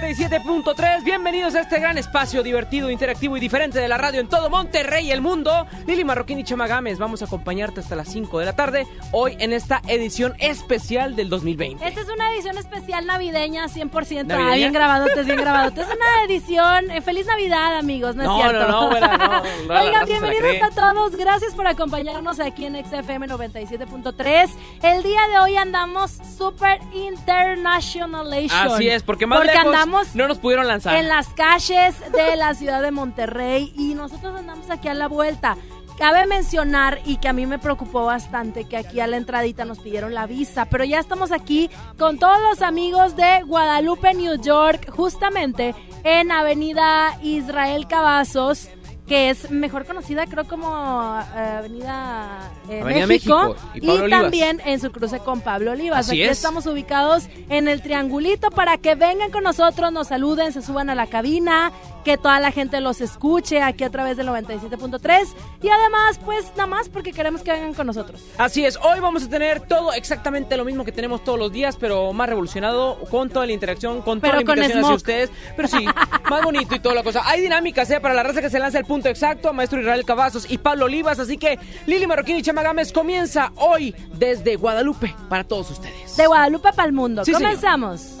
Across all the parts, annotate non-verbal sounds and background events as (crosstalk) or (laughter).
97.3, bienvenidos a este gran espacio divertido, interactivo y diferente de la radio en todo Monterrey y el mundo. Lili Marroquín y Chama Gámez, vamos a acompañarte hasta las 5 de la tarde, hoy en esta edición especial del 2020. Esta es una edición especial navideña, 100%. ¿Navideña? Ah, bien grabadotes, bien grabadotes. Es una edición. eh, feliz Navidad, amigos, ¿no, No, es cierto? no, no, güera, no, no, (laughs) Oigan, bienvenidos a todos. Gracias por acompañarnos aquí en XFM 97.3. El día de hoy andamos super internationalation. Así es, porque más Porque lejos no nos pudieron lanzar. en las calles de la ciudad de Monterrey y nosotros andamos aquí a la vuelta. Cabe mencionar y que a mí me preocupó bastante que aquí a la entradita nos pidieron la visa, pero ya estamos aquí con todos los amigos de Guadalupe, New York, justamente en Avenida Israel Cavazos, que es mejor conocida creo como eh, Avenida, eh, Avenida México, México y también en su cruce con Pablo Olivas. Así aquí es. estamos ubicados en el triangulito para que vengan con nosotros, nos saluden, se suban a la cabina, que toda la gente los escuche aquí a través del 97.3 y además pues nada más porque queremos que vengan con nosotros. Así es, hoy vamos a tener todo exactamente lo mismo que tenemos todos los días, pero más revolucionado, con toda la interacción, con toda Pero la con invitación hacia ustedes. Pero sí, más bonito y toda la cosa. Hay dinámicas, ¿eh? Para la raza que se lanza el punto exacto, Maestro Israel Cavazos y Pablo Olivas. Así que Lili Marroquín y Chama Gámez comienza hoy desde Guadalupe para todos ustedes. De Guadalupe para el mundo. Sí, señor. Comenzamos.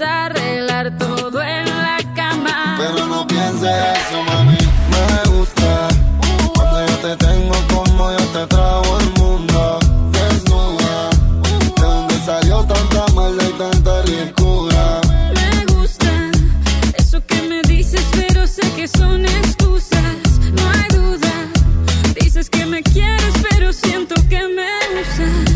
arreglar todo en la cama. Pero no pienses eso, mami. Me gusta cuando yo te tengo como yo te trago el mundo. Desnuda, de donde salió tanta maldad y tanta ricura. Me gusta eso que me dices, pero sé que son excusas. No hay duda. Dices que me quieres, pero siento que me usas.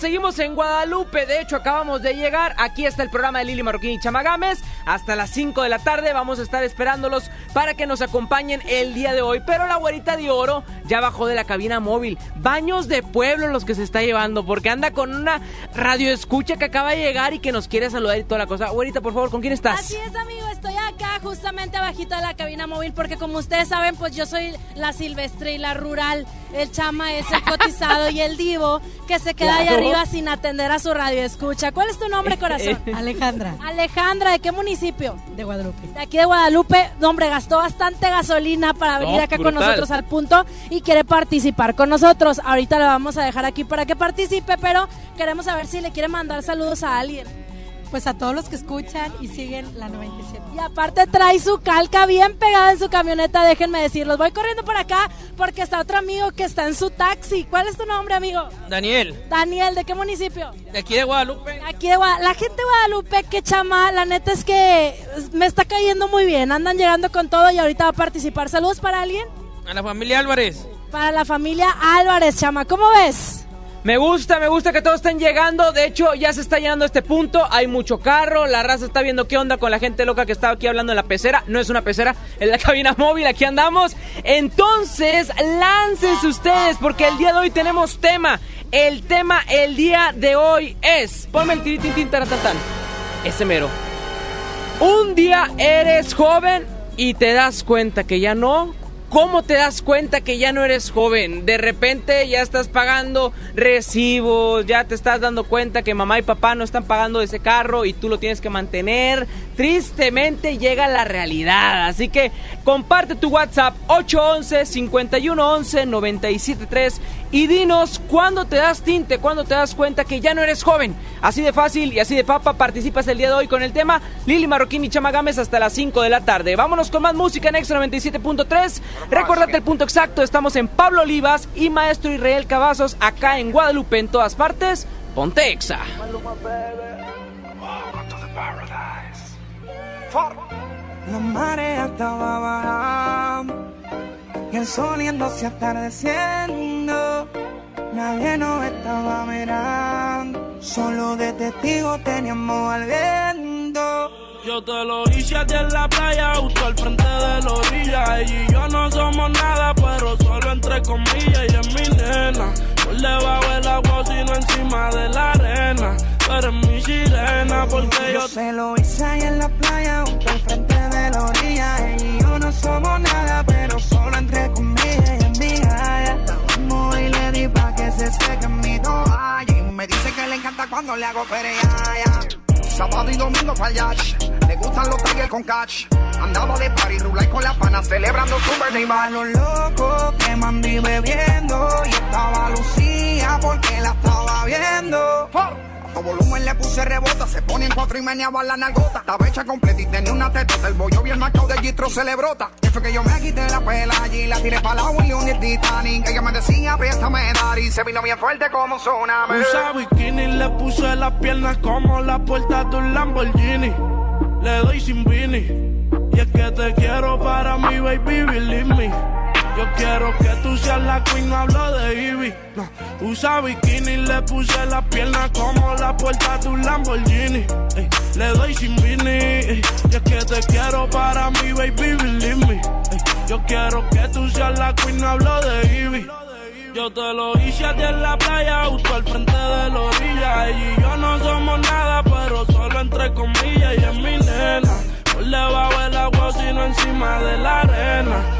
Seguimos en Guadalupe. De hecho, acabamos de llegar. Aquí está el programa de Lili Marroquín y Chamagames. Hasta las 5 de la tarde vamos a estar esperándolos para que nos acompañen el día de hoy. Pero la güerita de oro ya bajó de la cabina móvil. Baños de pueblo los que se está llevando, porque anda con una radio escucha que acaba de llegar y que nos quiere saludar y toda la cosa. Güerita, por favor, ¿con quién estás? Así es, amigo, estoy acá justamente abajito de la cabina móvil porque como ustedes saben, pues yo soy la silvestre y la rural. El chama es el cotizado y el divo que se queda ahí Claro. arriba sin atender a su radio escucha. ¿Cuál es tu nombre, (laughs) corazón? Alejandra, Alejandra, ¿de qué municipio? de Guadalupe. De aquí de Guadalupe, no, hombre, gastó bastante gasolina para venir No, acá con nosotros al punto y quiere participar con nosotros. Ahorita lo vamos a dejar aquí para que participe, pero queremos saber si le quiere mandar saludos a alguien. Pues a todos los que escuchan y siguen la 97. Y aparte trae su calca bien pegada en su camioneta, déjenme decirlos. Voy corriendo por acá porque está otro amigo que está en su taxi. ¿Cuál es tu nombre, amigo? Daniel, Daniel, ¿de qué municipio? de aquí de Guadalupe. Aquí de Gua- La gente de Guadalupe, que chama, la neta es que me está cayendo muy bien. Andan llegando con todo y ahorita va a participar. Saludos para alguien. A la familia Álvarez. Para la familia Álvarez, chama. ¿Cómo ves? Me gusta, me gusta que todos estén llegando. De hecho, ya se está llenando este punto. Hay mucho carro. La raza está viendo qué onda con la gente loca que estaba aquí hablando en la pecera. No es una pecera, es la (laughs) cabina móvil. Aquí andamos. Entonces, láncense ustedes porque el día de hoy tenemos tema. El tema el día de hoy es. Ponme el tiritín taratatán. Ese mero. Un día eres joven y te das cuenta que ya no. ¿Cómo te das cuenta que ya no eres joven? De repente ya estás pagando recibos, ya te estás dando cuenta que mamá y papá no están pagando ese carro y tú lo tienes que mantener. Tristemente llega la realidad. Así que comparte tu WhatsApp 811-5111-973 y dinos cuándo te das tinte, cuándo te das cuenta que ya no eres joven. Así de fácil y así de papa participas el día de hoy con el tema Lili Marroquín y Chama Gámez hasta las 5 de la tarde. Vámonos con más música en Extra 97.3. Recordate el punto exacto, estamos en Pablo Olivas y Maestro Israel Cavazos acá en Guadalupe en todas partes. Ponte Exa. La marea estaba bajando y el sol yéndose atardeciendo. Nadie nos estaba mirando, solo de testigo teníamos al viento. Yo te lo hice a ti en la playa, justo al frente de la orilla. Ella y yo no somos nada, pero solo entre comillas. Y es mi nena, por debajo del agua, sino encima de la arena. Tú eres mi sirena, porque yo Yo se lo hice ahí en la playa, justo al frente de la orilla. Ella y yo no somos nada, pero solo entre comillas. Pa' que mi toalla. Y me dice que le encanta cuando le hago pereaya. Sábado y domingo para yacht. Le gustan los tigres con catch. Andaba de party, rula y con las panas celebrando su birthday. Los locos que mandí bebiendo. Y estaba Lucía porque la estaba viendo. A volumen le puse rebota, se pone en cuatro y meneaba la nalgota. Estaba hecha completa y tenía una tetota. El bollo bien marcado de Gistro se le brota. Que fue que yo me quité la pela allí, la tiré para la William y el Titanic. Ella me decía, préstame dar y se vino bien fuerte como un tsunami. Usa bikini, le puse las piernas como la puerta de un Lamborghini. Le doy sin vini. Y es que te quiero para mi baby, believe me. Yo quiero que tú seas la queen, no hablo de Ivy. No. Usa bikini, le puse las piernas como la puerta de un Lamborghini. Ey, le doy sin vini. ey, y es que te quiero para mi baby, believe me. Yo quiero que tú seas la queen, no hablo de Ivy. Yo te lo hice a ti en la playa, justo al frente de la orilla. Ella y yo no somos nada, pero solo entre comillas. Y es mi nena, por debajo del agua, sino encima de la arena.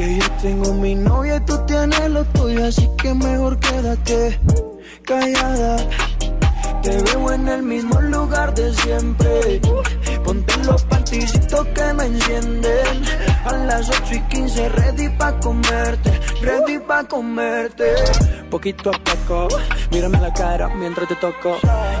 Que yo tengo mi novia y tú tienes lo tuyo, así que mejor quédate callada. Te veo en el mismo lugar de siempre. Ponte los panticitos que me encienden. A las 8 y 15, ready pa' comerte, ready pa' comerte. Poquito a poco, mírame la cara mientras te toco.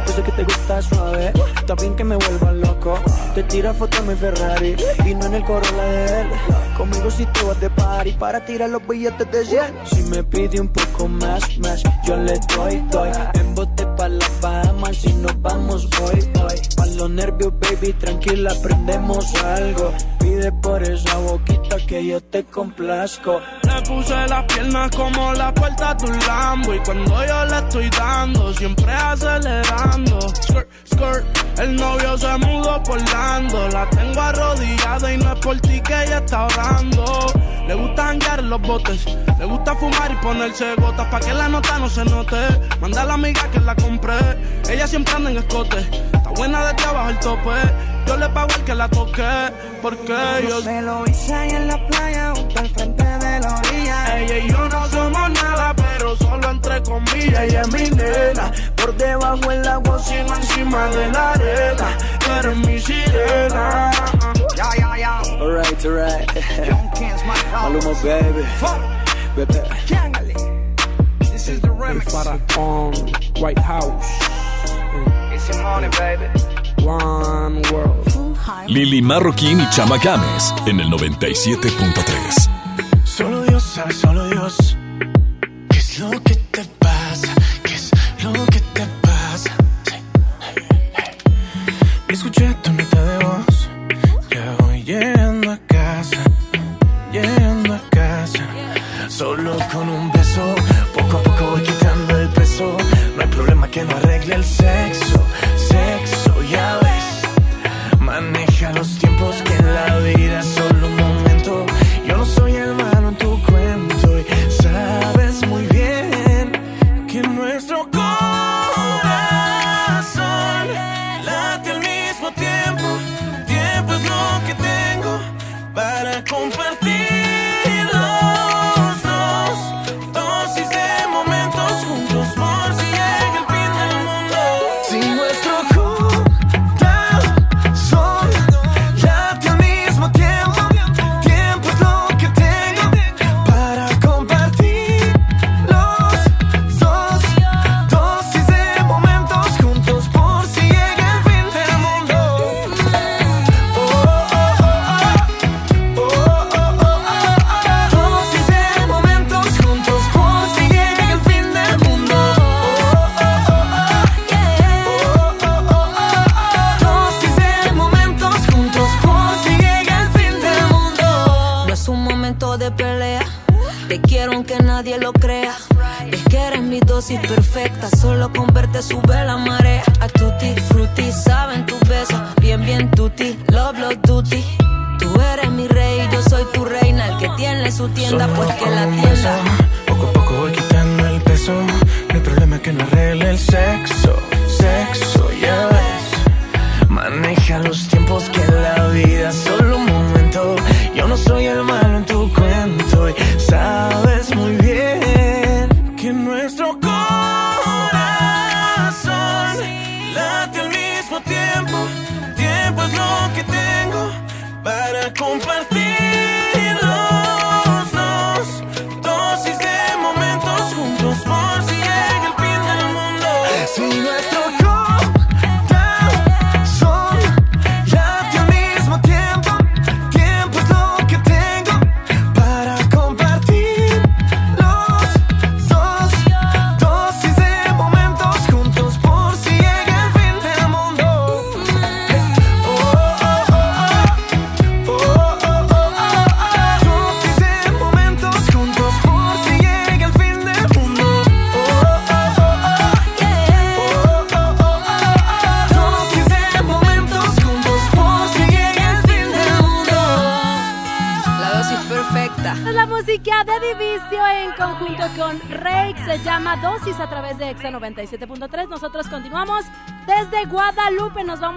Yo sé que te gusta suave, también que me vuelva loco. Te tira foto en mi Ferrari y no en el Corolla de él. Conmigo si te vas de party para tirar los billetes de 100. Si me pide un poco más, más, yo le doy, doy. En bote pa' las Bahamas si nos vamos hoy, hoy. Pa' los nervios, baby, tranquila, aprendemos algo. Pide por esa boquita que yo te complazco. Le puse las piernas como la puerta de un Lambo Y cuando yo le estoy dando, siempre acelerando Skirt, skirt, el novio se mudó por Lando La tengo arrodillada y no es por ti que ella está orando Le gusta janguear en los botes Le gusta fumar y ponerse gotas Pa' que la nota no se note Manda a la amiga que la compré Ella siempre anda en escote Está buena desde abajo el tope Yo le pago el que la toque Porque yo Me lo hice ahí en la playa, junto al frente de la orilla. Ella y yo no somos nada, pero solo entre comillas. Ella es mi nena, por debajo el agua, sino encima de la arena. Tú eres mi sirena. (laughs) Alright, baby. This is the White House, It's your money, baby. One World. Lili Marroquín y Chama Games en el 97.3. Solo Dios sabe, solo Dios.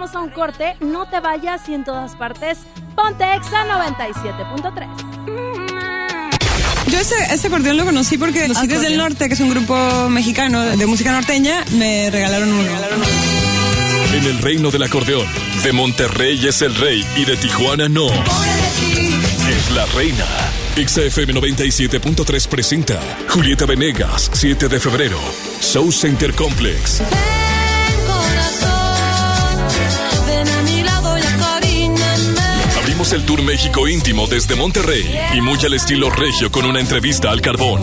Vamos a un corte. No te vayas y en todas partes. Ponte Exa 97.3. Yo ese, ese acordeón lo conocí porque los Tigres del Norte, que es un grupo mexicano de música norteña, me regalaron uno. En el reino del acordeón, de Monterrey es el rey y de Tijuana no. es la reina. XFM 97.3 presenta Julieta Venegas, 7 de febrero. Show Center Complex. El Tour México íntimo desde Monterrey y muy al estilo regio con una entrevista al carbón.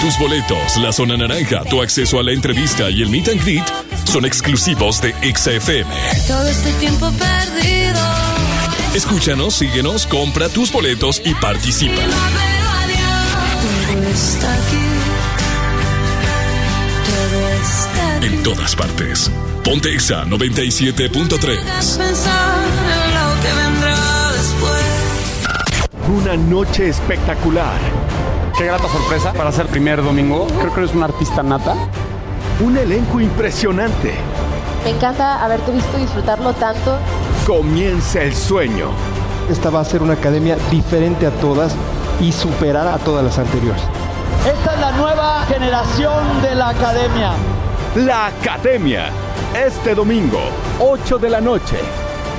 Tus boletos, la zona naranja, tu acceso a la entrevista y el meet and greet son exclusivos de XFM. Todo este tiempo perdido. Escúchanos, síguenos, compra tus boletos y participa. Todas partes. Ponte Exa 97.3. Pensar en lo que vendrá después. Una noche espectacular. Qué grata sorpresa para ser primer domingo. Creo que eres un artista nata. Un elenco impresionante. Me encanta haberte visto disfrutarlo tanto. Comienza el sueño. Esta va a ser una academia diferente a todas y superar a todas las anteriores. Esta es la nueva generación de la academia. La Academia. Este domingo, 8 de la noche.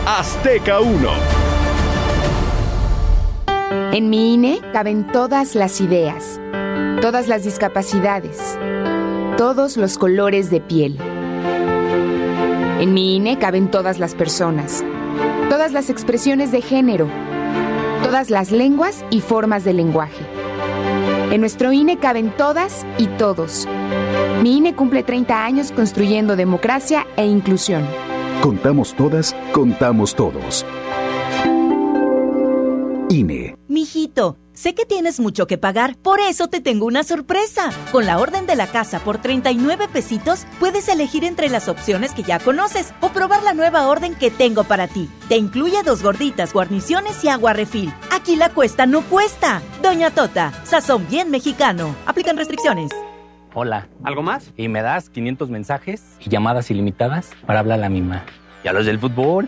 Azteca 1. En mi INE caben todas las ideas, todas las discapacidades, todos los colores de piel. En mi INE caben todas las personas, todas las expresiones de género, todas las lenguas y formas de lenguaje. En nuestro INE caben todas y todos. Mi INE cumple 30 años construyendo democracia e inclusión. Contamos todas, contamos todos. INE. Mijito, sé que tienes mucho que pagar, por eso te tengo una sorpresa. Con la orden de la casa por 39 pesitos, puedes elegir entre las opciones que ya conoces o probar la nueva orden que tengo para ti. Te incluye dos gorditas, guarniciones y agua refil. Aquí la cuesta no cuesta. Doña Tota, sazón bien mexicano. Aplican restricciones. Hola. ¿Algo más? Y me das 500 mensajes y llamadas ilimitadas para hablar a la misma. ¿Y a los del fútbol?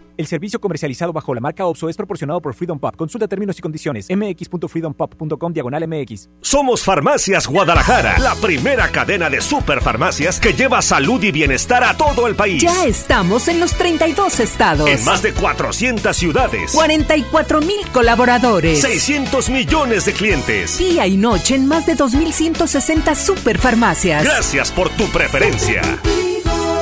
El servicio comercializado bajo la marca OXO es proporcionado por Freedom Pop. Consulta términos y condiciones. mx.freedompop.com diagonal mx. Somos Farmacias Guadalajara, la primera cadena de superfarmacias que lleva salud y bienestar a todo el país. Ya estamos en los 32 estados. En más de 400 ciudades. 44 mil colaboradores. 600 millones de clientes. Día y noche en más de 2.160 superfarmacias. Gracias por tu preferencia.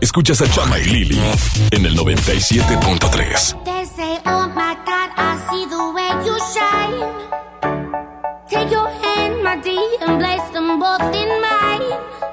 Escuchas a Chama y Lili en el 97.3. They say, oh my God, I see the way you shine. Take your hand, my dear, and place them both in mine.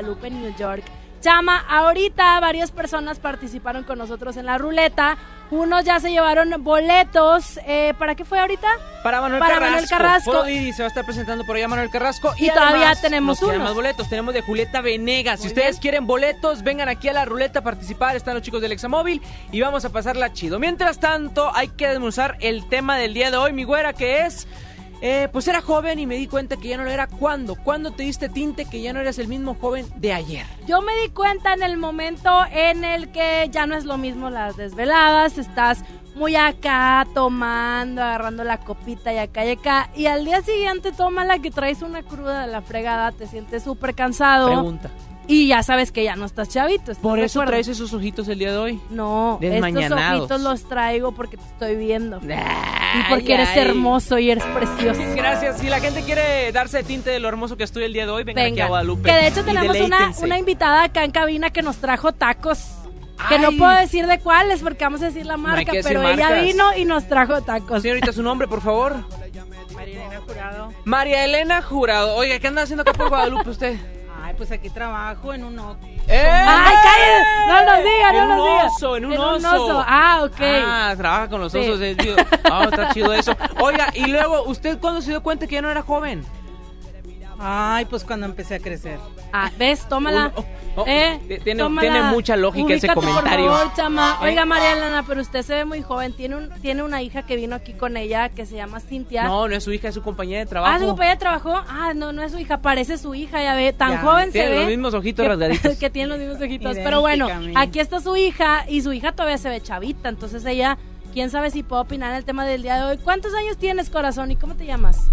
En Guadalupe, New York. Chama, ahorita varias personas participaron con nosotros en la ruleta. Unos ya se llevaron boletos. Eh, ¿Para qué fue ahorita? Para Manuel Para Carrasco. Manuel Carrasco. Se va a estar presentando por allá Manuel Carrasco. Y todavía tenemos nos unos. más boletos. Tenemos de Julieta Venegas. si ustedes bien. quieren boletos, vengan aquí a la ruleta a participar. Están los chicos del Examóvil y vamos a pasarla chido. Mientras tanto, hay que desmenuzar el tema del día de hoy, mi güera, que es... eh, pues era joven y me di cuenta que ya no lo era. ¿Cuándo? ¿Cuándo te diste tinte que ya no eres el mismo joven de ayer? Yo me di cuenta en el momento en el que ya no es lo mismo las desveladas, estás muy acá tomando, agarrando la copita y acá y acá, y al día siguiente toma la que traes una cruda de la fregada, te sientes súper cansado Pregunta. Y ya sabes que ya no estás chavito. ¿estás ¿Por eso traes esos ojitos el día de hoy? No, estos ojitos los traigo porque te estoy viendo. y Ay, porque eres hermoso y eres precioso. Gracias. Si la gente quiere darse tinte de lo hermoso que estoy el día de hoy, vengan aquí a Venga, Guadalupe. que de hecho tenemos una, una invitada acá en cabina que nos trajo tacos. Que no puedo decir de cuáles porque vamos a decir la marca, pero ella marcas. vino y nos trajo tacos. Señorita, su nombre, por favor. María Elena Jurado. María Elena Jurado. Oiga, ¿qué anda haciendo acá por Guadalupe usted? Pues aquí trabajo en un hotel. ¡Eh! ¡Ay, cállate! No nos diga, no En un nos diga. oso, en un En un oso. oso. Ah, ok. Ah, trabaja con los Sí. osos. tío. (laughs) Ah, está chido eso. Oiga, y luego, ¿usted cuándo se dio cuenta que ya no era joven? Ay, pues cuando empecé a crecer. Ah, ¿ves? Tómala. Oh, oh, eh, tiene- tómala. tiene mucha lógica ese comentario. Por favor, chama. ¿Eh? Oiga, María Elena, pero usted se ve muy joven. Tiene, un, tiene una hija que vino aquí con ella que se llama Cintia. No, no es su hija, es su compañera de trabajo. Ah, su compañera trabajó. Ah, no, no es su hija, parece su hija, ya ve. Tan Ya, joven se tiene ve. los mismos ojitos que, rasgaditos. (laughs) que tiene los mismos ojitos. Pero bueno, aquí está su hija y su hija todavía se ve chavita. Entonces ella, quién sabe si puede opinar en el tema del día de hoy. ¿Cuántos años tienes, corazón? ¿Y cómo te llamas?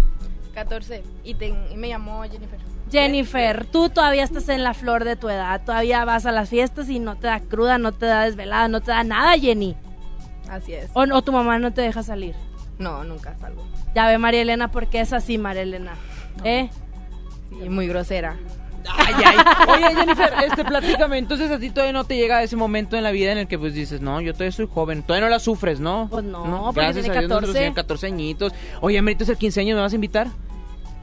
14 y, te- y me llamó Jennifer. Jennifer, tú todavía estás en la flor de tu edad, todavía vas a las fiestas y no te da cruda, no te da desvelada, no te da nada, Jenny. Así es. O, o tu mamá no te deja salir. No, nunca salgo. Ya ve María Elena, porque es así, María Elena. ¿Eh? Sí, muy grosera. Ay, ay. Oye, Jennifer, este, platícame. Entonces, a ti todavía no te llega ese momento en la vida en el que, pues, dices, no, yo todavía soy joven. Todavía no la sufres, ¿no? Pues no, porque gracias tiene a Dios, nosotros 14. tiene 14 añitos. Oye, Amerito, es el 15 años, ¿me vas a invitar?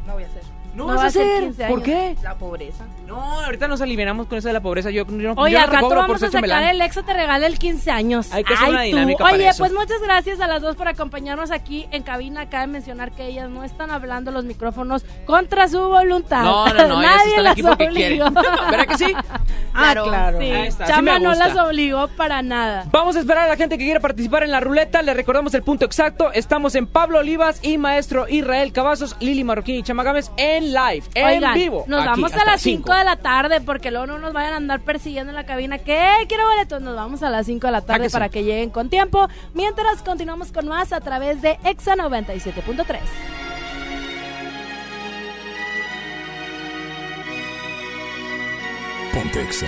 No voy a hacer. No, No vas va a hacer. 15 ¿Por qué? La pobreza. No, ahorita nos aliviamos con eso de la pobreza. Yo, yo no, Oye, yo no al rato vamos a sacar el Exo te regala el 15 años. Hay que hacer Ay, una tú. dinámica para Oye, eso. pues muchas gracias a las dos por acompañarnos aquí en cabina. Cabe mencionar que ellas no están hablando los micrófonos contra su voluntad. No, no, no, (laughs) ellas Nadie están las aquí porque obligó. (laughs) ¿Verdad que sí? Ah, claro. Sí, Ahí está, sí Chama no las obligó para nada. Vamos a esperar a la gente que quiera participar en la ruleta. Le recordamos el punto exacto. Estamos en Pablo Olivas y maestro Israel Cavazos, Lili Marroquín y Chama Gámez en live, en Oigan, vivo. nos Aquí, vamos a las 5 cinco. de la tarde porque luego no nos vayan a andar persiguiendo en la cabina. ¿Qué? ¿Quiero boletos? Nos vamos a las 5 de la tarde Sáquese. para que lleguen con tiempo. Mientras continuamos con más a través de Exa 97.3. Ponte Exa.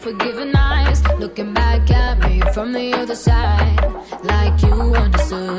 forgiving eyes, looking back at me from the other side, like you understood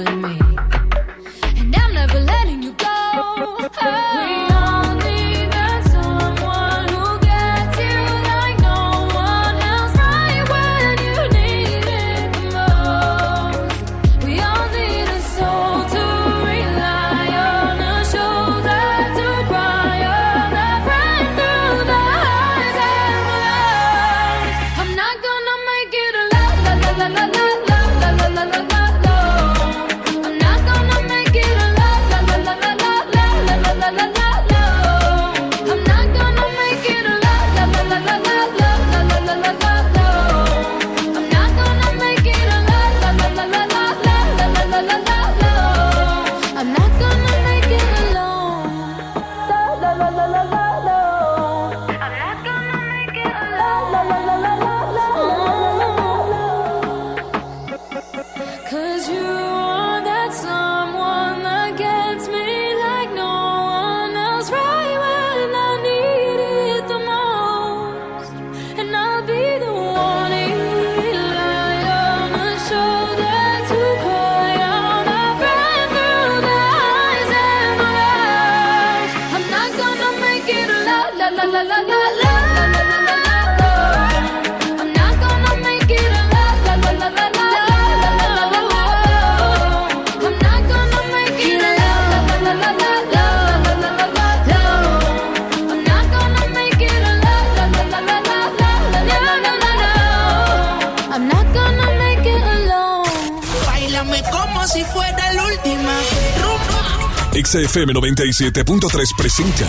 XFM 97.3 presenta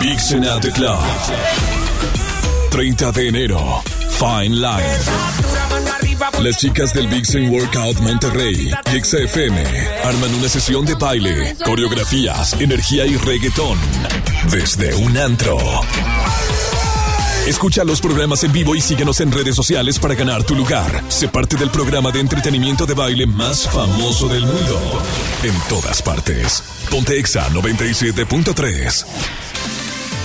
Vixen at the Club. 30 de enero, Fine Line. Las chicas del Vixen Workout Monterrey y XFM arman una sesión de baile, coreografías, energía y reggaetón desde un antro. Escucha los programas en vivo y síguenos en redes sociales para ganar tu lugar. Sé parte del programa de entretenimiento de baile más famoso del mundo. En todas partes. Ponte Exa 97.3.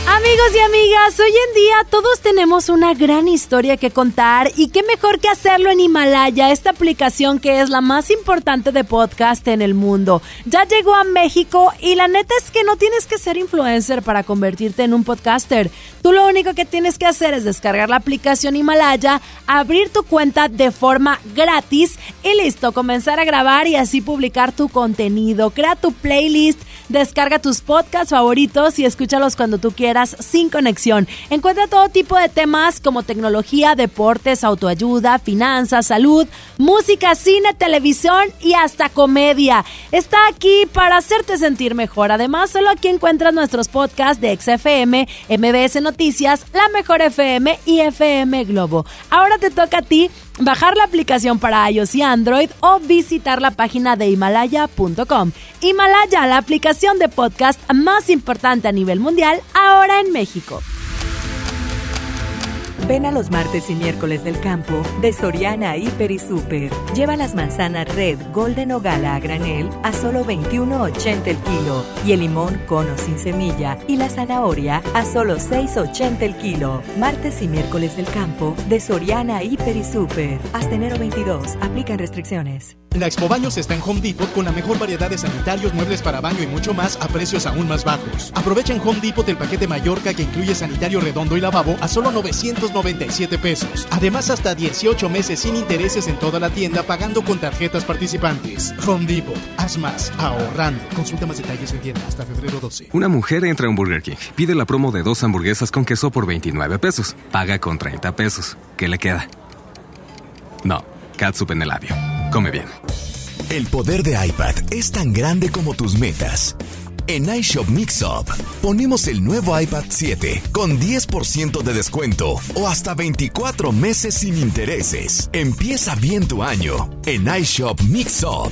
Amigos y amigas, hoy en día todos tenemos una gran historia que contar y qué mejor que hacerlo en Himalaya, esta aplicación que es la más importante de podcast en el mundo. Ya llegó a México y la neta es que no tienes que ser influencer para convertirte en un podcaster. Tú lo único que tienes que hacer es descargar la aplicación Himalaya, abrir tu cuenta de forma gratis y listo, comenzar a grabar y así publicar tu contenido. Crea tu playlist, descarga tus podcasts favoritos y escúchalos cuando tú quieras sin conexión. Encuentra todo tipo de temas como tecnología, deportes, autoayuda, finanzas, salud, música, cine, televisión y hasta comedia. Está aquí para hacerte sentir mejor. Además, solo aquí encuentras nuestros podcasts de XFM, MBS Noticias, La Mejor FM y FM Globo. Ahora te toca a ti bajar la aplicación para iOS y Android o visitar la página de himalaya.com. Himalaya, la aplicación de podcast más importante a nivel mundial, ahora en México. Ven a los martes y miércoles del campo de Soriana Hiper y Super. Lleva las manzanas Red, Golden o Gala a granel a solo 21.80 el kilo y el limón cono sin semilla y la zanahoria a solo 6.80 el kilo. Martes y miércoles del campo de Soriana Hiper y Super. Hasta enero 22. Aplican restricciones. La Expo Baños está en Home Depot con la mejor variedad de sanitarios, muebles para baño y mucho más a precios aún más bajos. Aprovecha en Home Depot el paquete Mallorca que incluye sanitario redondo y lavabo a solo 997 pesos. Además, hasta 18 meses sin intereses en toda la tienda pagando con tarjetas participantes. Home Depot, haz más, ahorrando. Consulta más detalles en tienda hasta febrero 12. Una mujer entra a un Burger King, pide la promo de dos hamburguesas con queso por 29 pesos, paga con 30 pesos. ¿Qué le queda? No, catsup en el labio. Come bien. El poder de iPad es tan grande como tus metas. En iShop Mixup ponemos el nuevo iPad 7 con 10% de descuento o hasta 24 meses sin intereses. Empieza bien tu año en iShop Mixup.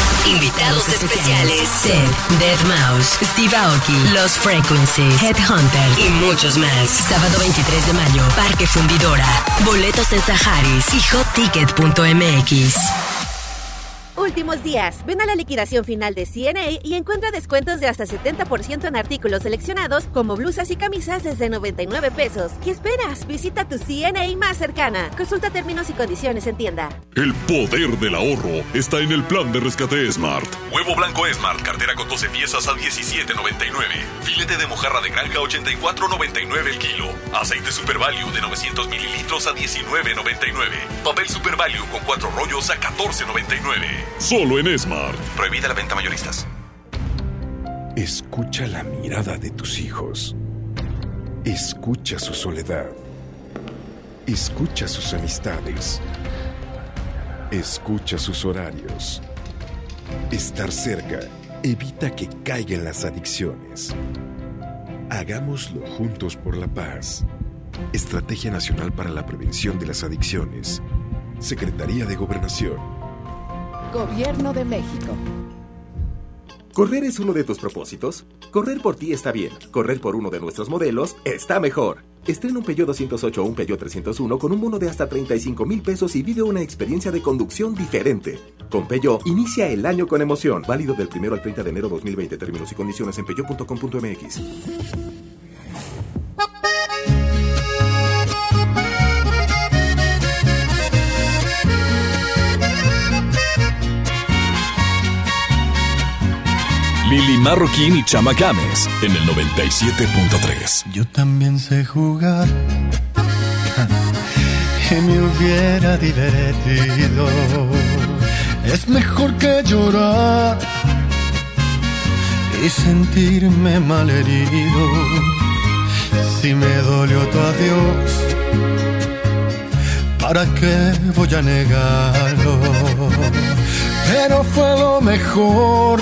Invitados especiales: Seth, Dead Mouse, Steve Aoki, Los Frequencies, Headhunters y muchos más. Sábado 23 de mayo, Parque Fundidora. Boletos en Saharis y hotticket.mx. Últimos días. Ven a la liquidación final de CNA y encuentra descuentos de hasta 70% en artículos seleccionados como blusas y camisas desde 99 pesos. ¿Qué esperas? Visita tu CNA más cercana. Consulta términos y condiciones en tienda. El poder del ahorro está en el plan de rescate Smart. Huevo blanco Smart, cartera con 12 piezas a 17.99. Filete de mojarra de granja 84.99 el kilo. Aceite Super Value de 900 mililitros a 19.99. Papel Super Value con 4 rollos a 14.99. Solo en Smart. Prohibida la venta mayoristas. Escucha la mirada de tus hijos. Escucha su soledad. Escucha sus amistades. Escucha sus horarios. Estar cerca evita que caigan las adicciones. Hagámoslo juntos por la paz. Estrategia Nacional para la Prevención de las Adicciones. Secretaría de Gobernación. Gobierno de México. ¿Correr es uno de tus propósitos? Correr por ti está bien. Correr por uno de nuestros modelos está mejor. Estrena un Peugeot 208 o un Peugeot 301 con un bono de hasta 35 mil pesos y vive una experiencia de conducción diferente. Con Peugeot, inicia el año con emoción. Válido del 1 al 30 de enero 2020. Términos y condiciones en peugeot.com.mx. Lili Marroquín y Chama Games en el 97.3. Yo también sé jugar (laughs) y me hubiera divertido. Es mejor que llorar y sentirme malherido. Si me dolió tu adiós, ¿para qué voy a negarlo? Pero fue lo mejor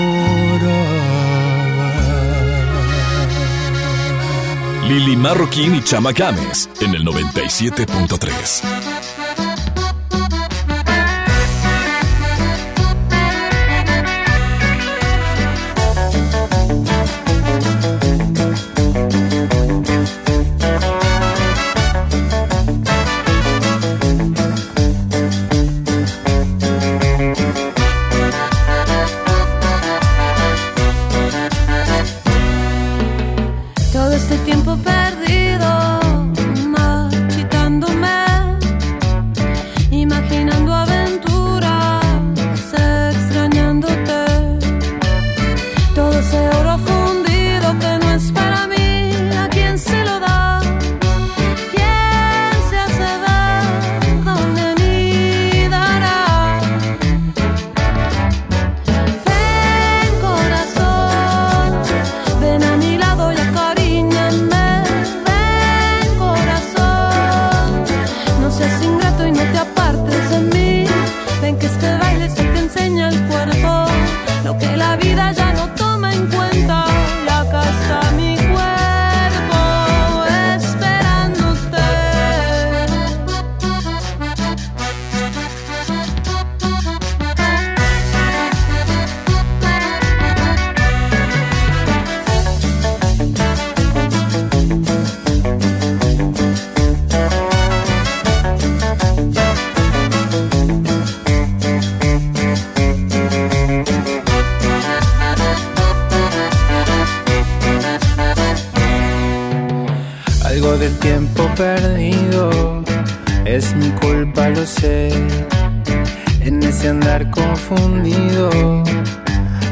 Lili Marroquín y Chama Games en el 97.3.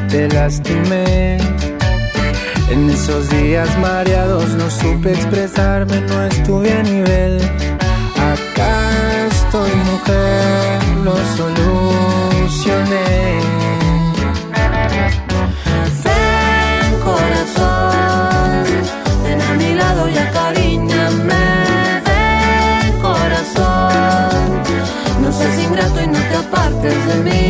te lastimé. En esos días mareados no supe expresarme, no estuve a nivel. Acá estoy, mujer, lo solucioné. Ven corazón, ven a mi lado y acaríñame. Ven corazón, no seas ingrato y no te apartes de mí.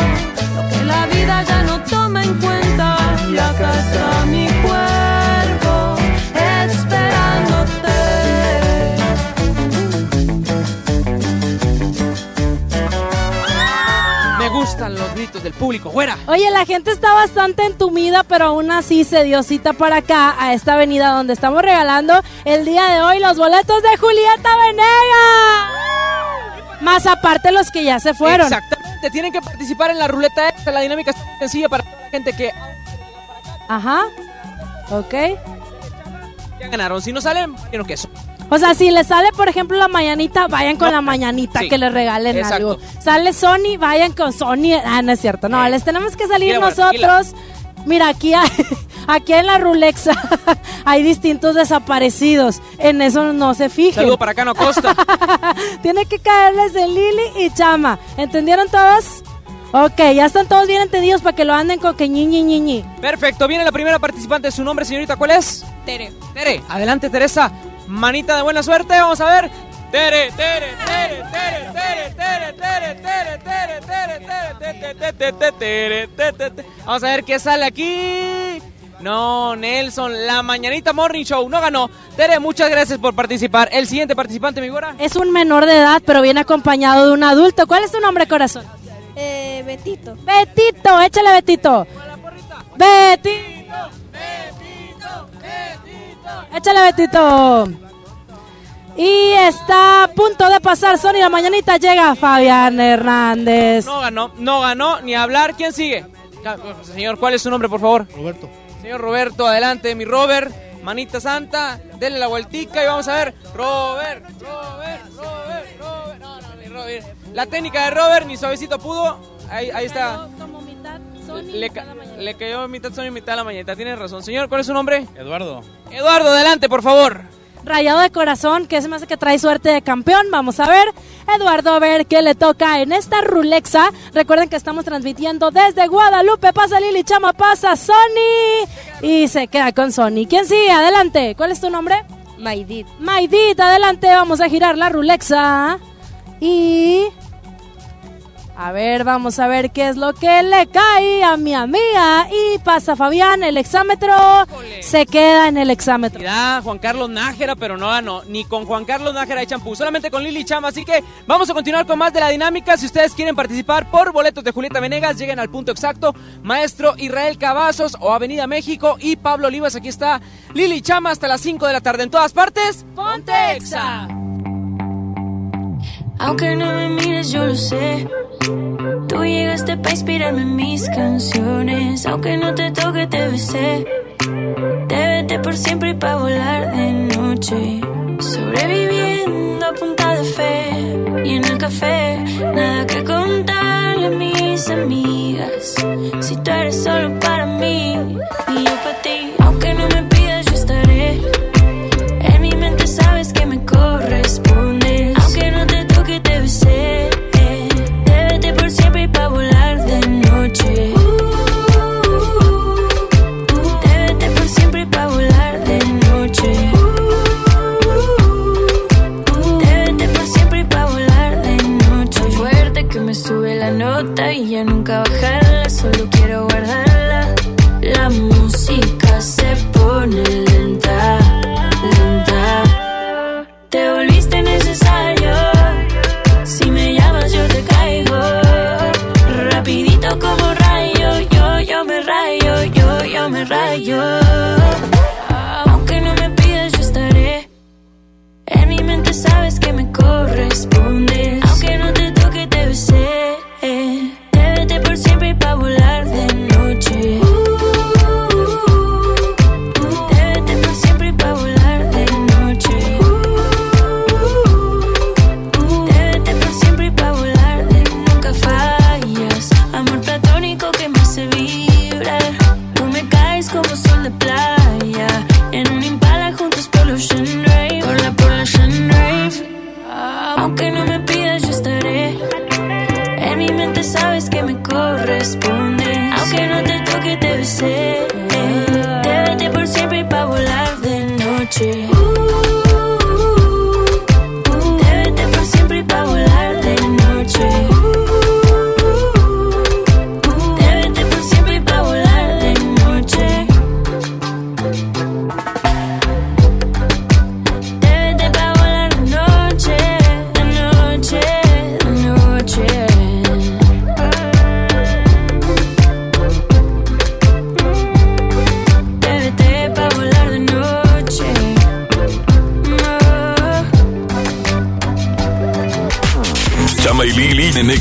la vida ya no toma en cuenta. Y acá está mi cuerpo esperándote. Me gustan los gritos del público. ¡Fuera! Oye, la gente está bastante entumida, pero aún así se dio cita para acá, a esta avenida donde estamos regalando el día de hoy los boletos de Julieta Venegas. Más aparte los que ya se fueron. Exactamente. Tienen que participar en la ruleta esta. La dinámica es muy sencilla para toda la gente que Ajá. Ok. ya ganaron. Si no salen, quiero queso. O sea, si les sale, por ejemplo, la mañanita, vayan con No. la mañanita Sí. que les regalen Exacto. algo. Sale Sony, vayan con Sony. Ah, no es cierto. No, les tenemos que salir bueno, nosotros. Mira, aquí, hay- (laughs) aquí en la Rulexa hay distintos desaparecidos. En eso no se fijen. Saludo para Cano Costa. Tiene que caerles de Lili y Chama. ¿Entendieron todos? Ok, ya están todos bien entendidos para que lo anden con que ñi, ñi, ñi, ñi. Perfecto. Viene la primera participante. ¿Su nombre, señorita? ¿Cuál es? Tere. Tere. Adelante, Teresa. Manita de buena suerte. Vamos a ver. Tere, Tere, Tere, Tere, Tere, Tere, Tere, Tere, Tere, Tere, Tere, Tere, Tere, Tere, Tere, Tere. Vamos a ver qué sale aquí. No, Nelson, la mañanita Morning Show no ganó. Tere, muchas gracias por participar. El siguiente participante, mi güera. Es un menor de edad, pero viene acompañado de un adulto. ¿Cuál es tu nombre, corazón? Eh, Betito. Betito, échale Betito. Betito. Échale Betito. Y está a punto de pasar Sony la mañanita. Llega Fabián Hernández. No ganó, no ganó ni hablar. ¿Quién sigue? Señor, ¿cuál es su nombre, por favor? Roberto. Señor Roberto, adelante, mi Robert. manita santa, denle la vueltica y vamos a ver. Robert, Robert, Robert, Robert. No, no, ni Robert. La técnica de Robert, ni suavecito pudo. Ahí, ahí está. Le, ca- le cayó mitad Sony y mitad la mañana. Tienes razón. Señor, ¿cuál es su nombre? Eduardo. Eduardo, adelante, por favor. Rayado de corazón, que se me hace que trae suerte de campeón. Vamos a ver, Eduardo, a ver qué le toca en esta Rulexa. Recuerden que estamos transmitiendo desde Guadalupe. Pasa Lili Chama, pasa Sony. Y se queda con Sony. ¿Quién sigue? Adelante. ¿Cuál es tu nombre? Maidit. Maidit, adelante. Vamos a girar la Rulexa. Y. A ver, vamos a ver qué es lo que le cae a mi amiga. Y pasa Fabián, el exámetro. Se queda en el exámetro. Mira, Juan Carlos Nájera, pero no ganó. Ni con Juan Carlos Nájera hay champú, solamente con Lili Chama. Así que vamos a continuar con más de la dinámica. Si ustedes quieren participar por boletos de Julieta Venegas, lleguen al punto exacto. Maestro Israel Cavazos o Avenida México y Pablo Olivas. Aquí está Lili Chama hasta las 5 de la tarde. En todas partes, Ponte Exa. Aunque no me mires, yo lo sé. Tú llegaste para inspirarme en mis canciones. Aunque no te toque, te besé. Te vete por siempre y pa' volar de noche. Sobreviviendo a punta de fe. Y en el café, nada que contarle a mis amigas. Si tú eres solo para mí y yo para ti. Aunque no me noche.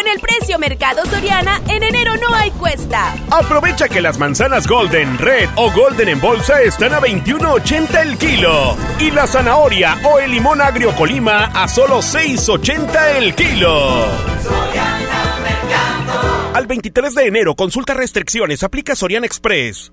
Con el precio Mercado Soriana, en enero no hay cuesta. Aprovecha que las manzanas Golden, Red o Golden en bolsa están a 21.80 el kilo. Y la zanahoria o el limón agrio Colima a solo 6.80 el kilo. Al 23 de enero, consulta restricciones, aplica Soriana Express.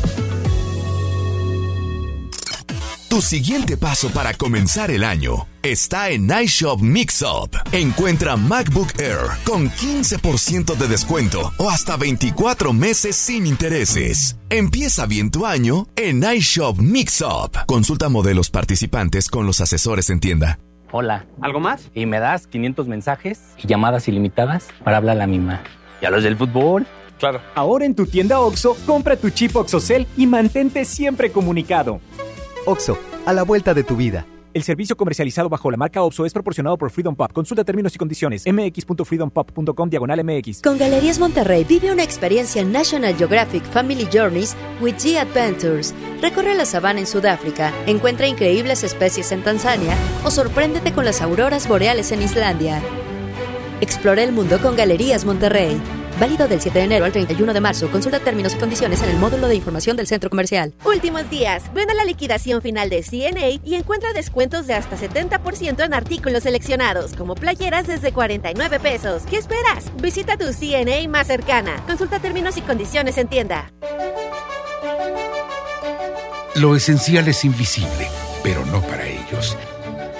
Tu siguiente paso para comenzar el año está en iShop Mixup. Encuentra MacBook Air con 15% de descuento o hasta 24 meses sin intereses. Empieza bien tu año en iShop Mixup. Consulta modelos participantes con los asesores en tienda. Hola. ¿Algo más? Y me das 500 mensajes y llamadas ilimitadas para hablar a la misma. ¿Y a los del fútbol? Claro. Ahora en tu tienda OXO, compra tu chip OXOCEL y mantente siempre comunicado. OXO, a la vuelta de tu vida. El servicio comercializado bajo la marca OPSO es proporcionado por Freedom Pop. Consulta términos y condiciones. mx.freedompop.com diagonal mx. Con Galerías Monterrey vive una experiencia National Geographic Family Journeys with G Adventures. Recorre la sabana en Sudáfrica, encuentra increíbles especies en Tanzania o sorpréndete con las auroras boreales en Islandia. Explora el mundo con Galerías Monterrey. Válido del 7 de enero al 31 de marzo. Consulta términos y condiciones en el módulo de información del centro comercial. Últimos días. Ven a la liquidación final de CNA y encuentra descuentos de hasta 70% en artículos seleccionados, como playeras desde 49 pesos. ¿Qué esperas? Visita tu CNA más cercana. Consulta términos y condiciones en tienda. Lo esencial es invisible, pero no para ellos.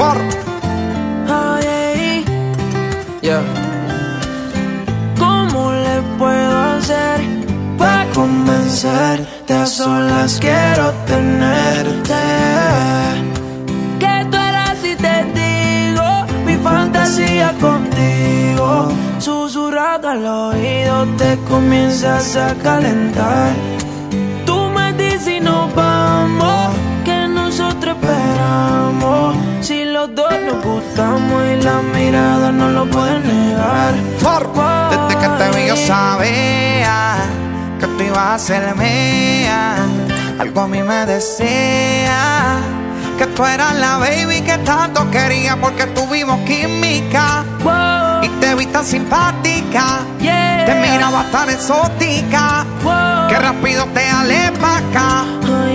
For. Ay, yeah. ¿Cómo le puedo hacer para convencerte? A solas quiero tenerte. Que tú eras y te digo mi fantasía contigo. Susurrado al oído te comienzas a calentar. Tú me dices y nos vamos que nosotros esperamos. Si nos gustamos y la mirada no lo pueden negar. Desde que te vi yo sabía que tú ibas a ser mía. Algo a mí me decía que tú eras la baby que tanto quería porque tuvimos química. Y te vi tan simpática, te miraba tan exótica, que rápido te alé pa' acá.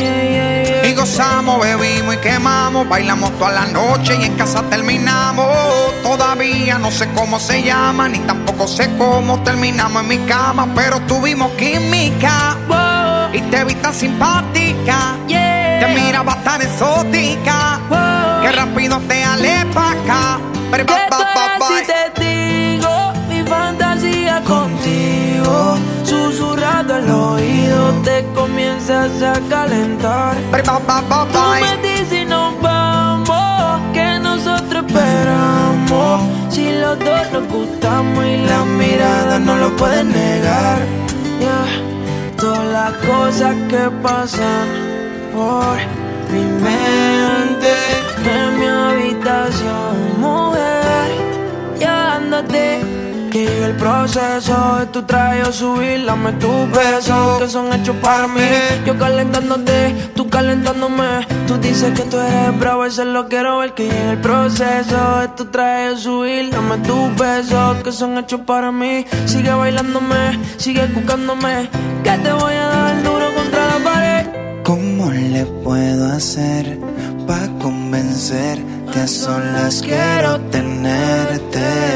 Gozamos, bebimos y quemamos, bailamos toda la noche y en casa terminamos. Todavía no sé cómo se llama, ni tampoco sé cómo terminamos en mi cama, pero tuvimos química. Y te vi tan simpática, te miraba tan exótica, que rápido te alé pa' acá. Pero, ba, ba, ba, ba. Si te digo mi fantasía contigo, al oído te comienzas a calentar. Tú me dices nos vamos, que nosotros esperamos. Si los dos nos gustamos y la mirada no lo pueden negar. Yeah. Todas las cosas que pasan por mi mente en mi habitación, mujer, llamándote que llegue el proceso de tu traje subir, dame tus besos que son hechos para mí. Yo calentándote, tú calentándome. Tú dices que tú eres bravo, eso lo quiero ver que llegue el proceso de tu traje subir, dame tus besos que son hechos para mí. Sigue bailándome, sigue cucándome, que te voy a dar duro contra la pared. ¿Cómo le puedo hacer para convencer que a solas quiero tenerte?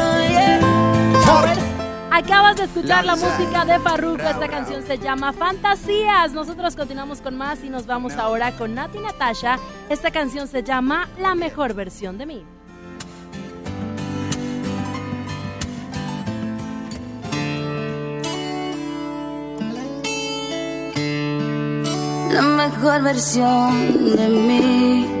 Acabas de escuchar la música de Farruko. Esta canción se llama Fantasías. Nosotros continuamos con más y nos vamos ahora con Nati Natasha. Esta canción se llama La mejor versión de mí. La mejor versión de mí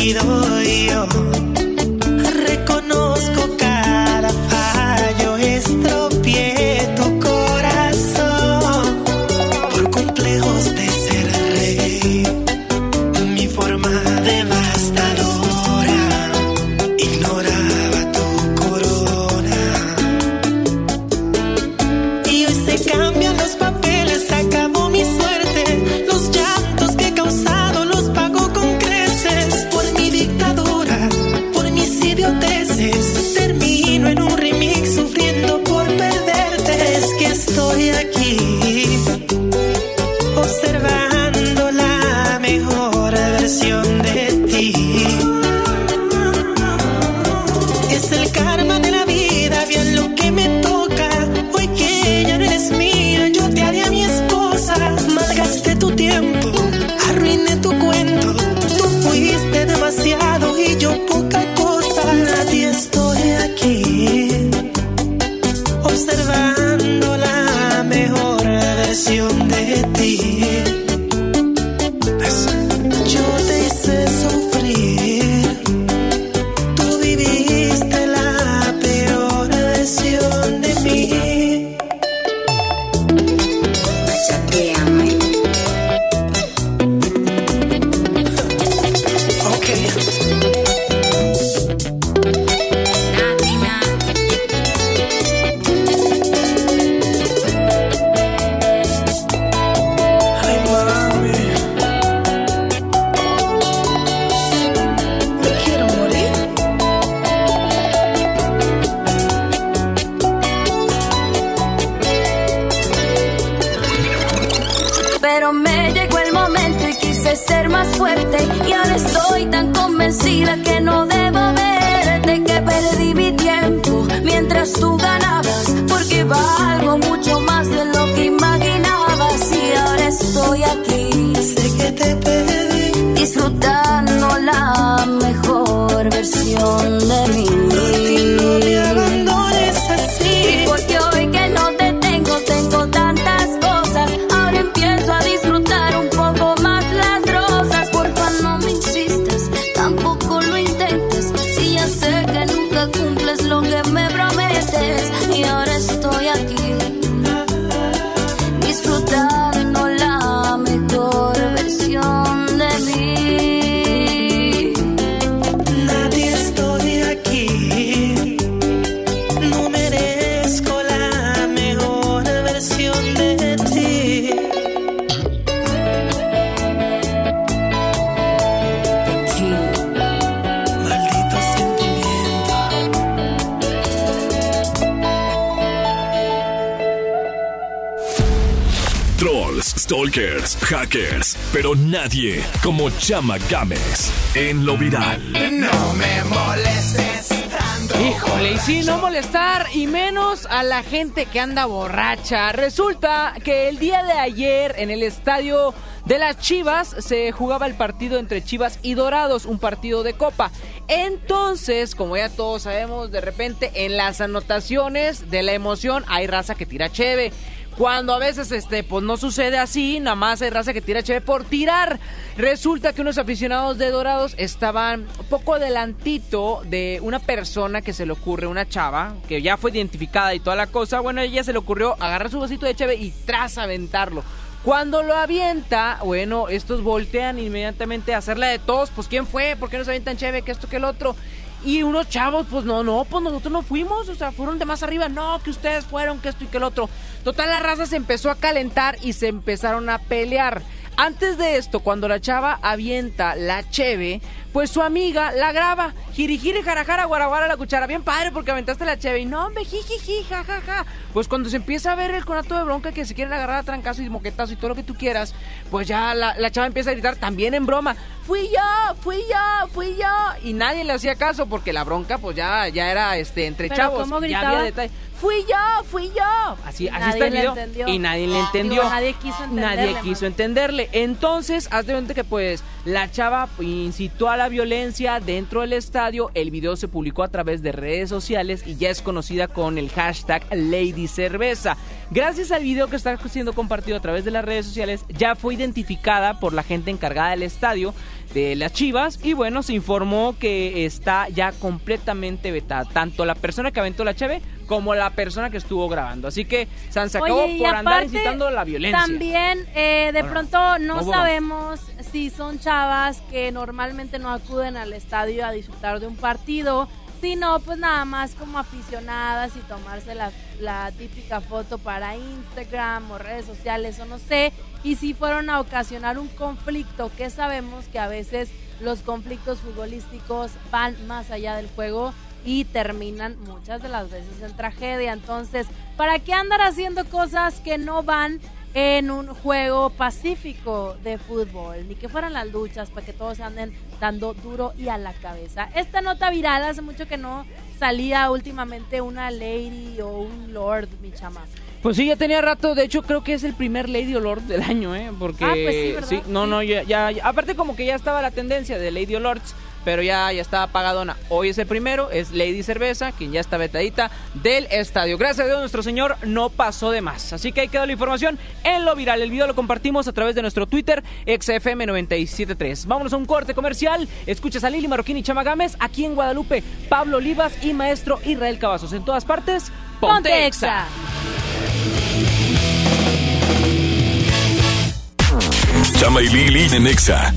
ひいよ。Chama Games en lo viral. No me molestes tanto. Híjole, y sí, no molestar y menos a la gente que anda borracha. Resulta que el día de ayer en el estadio de las Chivas se jugaba el partido entre Chivas y Dorados, un partido de copa. Entonces, como ya todos sabemos, de repente en las anotaciones de la emoción hay raza que tira cheve. Cuando a veces este pues no sucede así, nada más hay raza que tira cheve por tirar. Resulta que unos aficionados de Dorados estaban poco adelantito de una persona que se le ocurre, una chava, que ya fue identificada y toda la cosa. Bueno, ella se le ocurrió agarrar su vasito de cheve y tras aventarlo. Cuando lo avienta, bueno, estos voltean inmediatamente a hacerla de todos. Pues, ¿quién fue? ¿Por qué no se avientan chévere? Que esto, que el otro. Y unos chavos, pues no, no, pues nosotros no fuimos, o sea, fueron de más arriba, no, que ustedes fueron, que esto y que el otro. Total, la raza se empezó a calentar y se empezaron a pelear. Antes de esto, cuando la chava avienta la cheve, pues su amiga la graba. Jirijiri, jarajara, guaraguara, la cuchara. Bien padre porque aventaste la cheve. Y no, hombre, jijiji, jajaja. Pues cuando se empieza a ver el conato de bronca que se quieren agarrar a trancazo y moquetazo y todo lo que tú quieras, pues ya la, la chava empieza a gritar también en broma. Fui yo, fui yo, fui yo. Y nadie le hacía caso porque la bronca, pues ya, ya era este entre ¿Pero chavos. cómo ya gritaba? había detalle. Fui yo, fui yo. Así, así está el video. entendió. Y nadie le Digo, entendió. nadie quiso entenderle, Nadie quiso entenderle. Entonces, haz de cuenta que pues la chava incitó a la violencia dentro del estadio. El video se publicó a través de redes sociales y ya es conocida con el hashtag Lady Cerveza. Gracias al video que está siendo compartido a través de las redes sociales, ya fue identificada por la gente encargada del estadio de las Chivas y bueno, se informó que está ya completamente vetada, tanto la persona que aventó la cheve como la persona que estuvo grabando. Así que San se acabó Oye, por andar incitando la violencia. También, eh, de Bueno, pronto no ¿cómo? sabemos si son chavas que normalmente no acuden al estadio a disfrutar de un partido, sino pues nada más como aficionadas y tomarse la, la típica foto para Instagram o redes sociales o no sé, y si fueron a ocasionar un conflicto, que sabemos que a veces los conflictos futbolísticos van más allá del juego y terminan muchas de las veces en tragedia. Entonces, ¿para qué andar haciendo cosas que no van en un juego pacífico de fútbol? Ni que fueran las luchas para que todos se anden dando duro y a la cabeza. Esta nota viral hace mucho que no salía últimamente una lady o un lord, mi chama. Pues sí, ya tenía rato. De hecho, creo que es el primer Lady o Lord del año, ¿eh? Porque. Ah, pues sí, ¿verdad? no, no, ya, ya, ya- Aparte, como que ya estaba la tendencia de Lady o Lords, pero ya, ya estaba pagadona. Hoy es el primero, es Lady Cerveza, quien ya está vetadita del estadio. Gracias a Dios, nuestro señor no pasó de más. Así que ahí quedó la información en lo viral. El video lo compartimos a través de nuestro Twitter, XFM973. Vámonos a un corte comercial. Escuchas a Lili Marroquín y Chama Gámez aquí en Guadalupe, Pablo Olivas y maestro Israel Cavazos. En todas partes, Ponte, Ponte. Exa. Chama y Lili en Exa.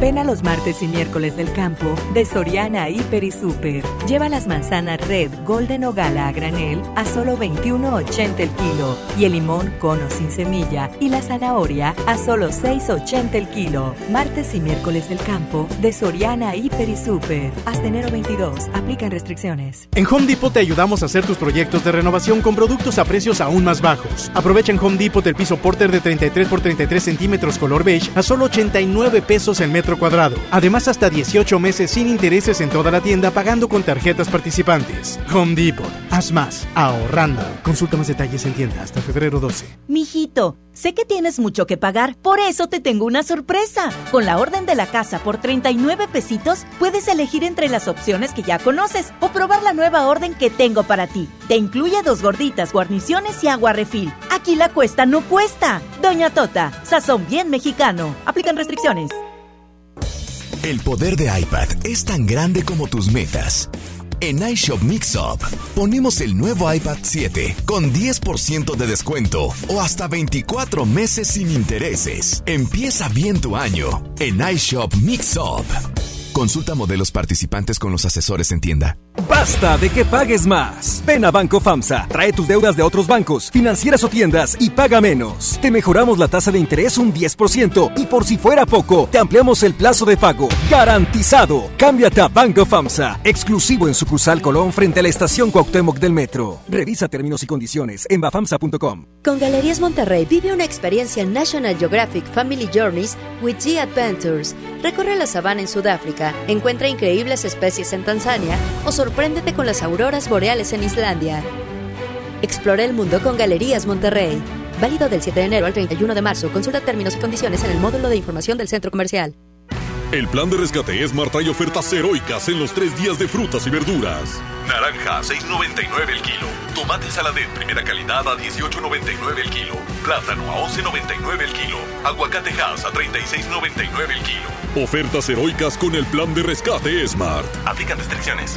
Ven a los martes y miércoles del campo de Soriana Hiper y Super. Lleva las manzanas Red, Golden o Gala a granel a solo 21.80 el kilo y el limón cono sin semilla y la zanahoria a solo 6.80 el kilo. Martes y miércoles del campo de Soriana Hiper y Super. Hasta enero 22. Aplican restricciones. En Home Depot te ayudamos a hacer tus proyectos de renovación con productos a precios aún más bajos. Aprovecha en Home Depot el piso Porter de 33 por 33 centímetros color beige a solo 89 pesos el metro cuadrado. Además, hasta 18 meses sin intereses en toda la tienda pagando con tarjetas participantes. Home Depot. Haz más. Ahorrando. Consulta más detalles en tienda hasta febrero 12. Mijito, sé que tienes mucho que pagar, por eso te tengo una sorpresa. Con la orden de la casa por 39 pesitos, puedes elegir entre las opciones que ya conoces o probar la nueva orden que tengo para ti. Te incluye dos gorditas, guarniciones y agua refil. Aquí la cuesta no cuesta. Doña Tota, sazón bien mexicano. Aplican restricciones. El poder de iPad es tan grande como tus metas. En iShop Mixup ponemos el nuevo iPad 7 con 10% de descuento o hasta 24 meses sin intereses. Empieza bien tu año en iShop Mixup. Consulta modelos participantes con los asesores en tienda. Basta de que pagues más. Ven a Banco FAMSA, trae tus deudas de otros bancos, financieras o tiendas y paga menos. Te mejoramos la tasa de interés un 10% y por si fuera poco, te ampliamos el plazo de pago. Garantizado. Cámbiate a Banco FAMSA, exclusivo en sucursal Colón frente a la estación Cuauhtémoc del Metro. Revisa términos y condiciones en bafamsa.com. Con Galerías Monterrey vive una experiencia National Geographic Family Journeys with G Adventures. Recorre la sabana en Sudáfrica, encuentra increíbles especies en Tanzania o sorpréndete con las auroras boreales en Islandia. Explora el mundo con Galerías Monterrey. Válido del 7 de enero al 31 de marzo. Consulta términos y condiciones en el módulo de información del centro comercial. El plan de rescate Smart trae ofertas heroicas en los tres días de frutas y verduras. Naranja, 6.99 el kilo. Tomate saladez primera calidad a 18.99 el kilo. Plátano a 11.99 el kilo. Aguacate Hass a 36.99 el kilo. Ofertas heroicas con el plan de rescate Smart. Aplican restricciones.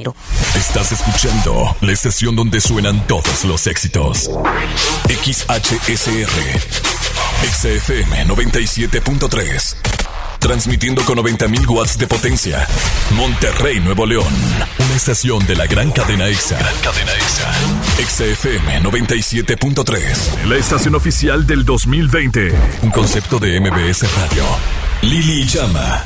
Estás escuchando la estación donde suenan todos los éxitos. XHSR. XFM 97.3. Transmitiendo con 90.000 watts de potencia. Monterrey, Nuevo León. Una estación de la gran cadena EXA. cadena EXA. XFM 97.3. La estación oficial del 2020. Un concepto de MBS Radio. Lili Llama.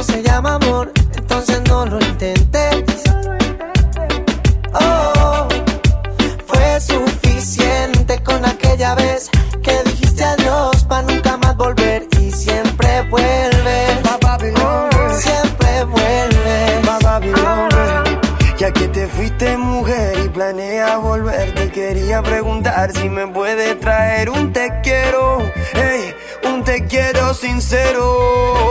no se llama amor, entonces no lo intentes. Oh, fue suficiente con aquella vez que dijiste adiós para nunca más volver y siempre vuelves. Siempre vuelves. Ya que te fuiste mujer y planea volver, te quería preguntar si me puede traer un te quiero, ey, un te quiero sincero.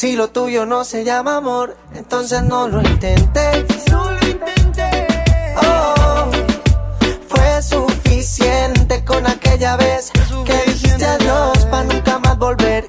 Si lo tuyo no se llama amor, entonces no lo intentes. No lo intenté. Oh, fue suficiente con aquella vez que dijiste adiós para nunca más volver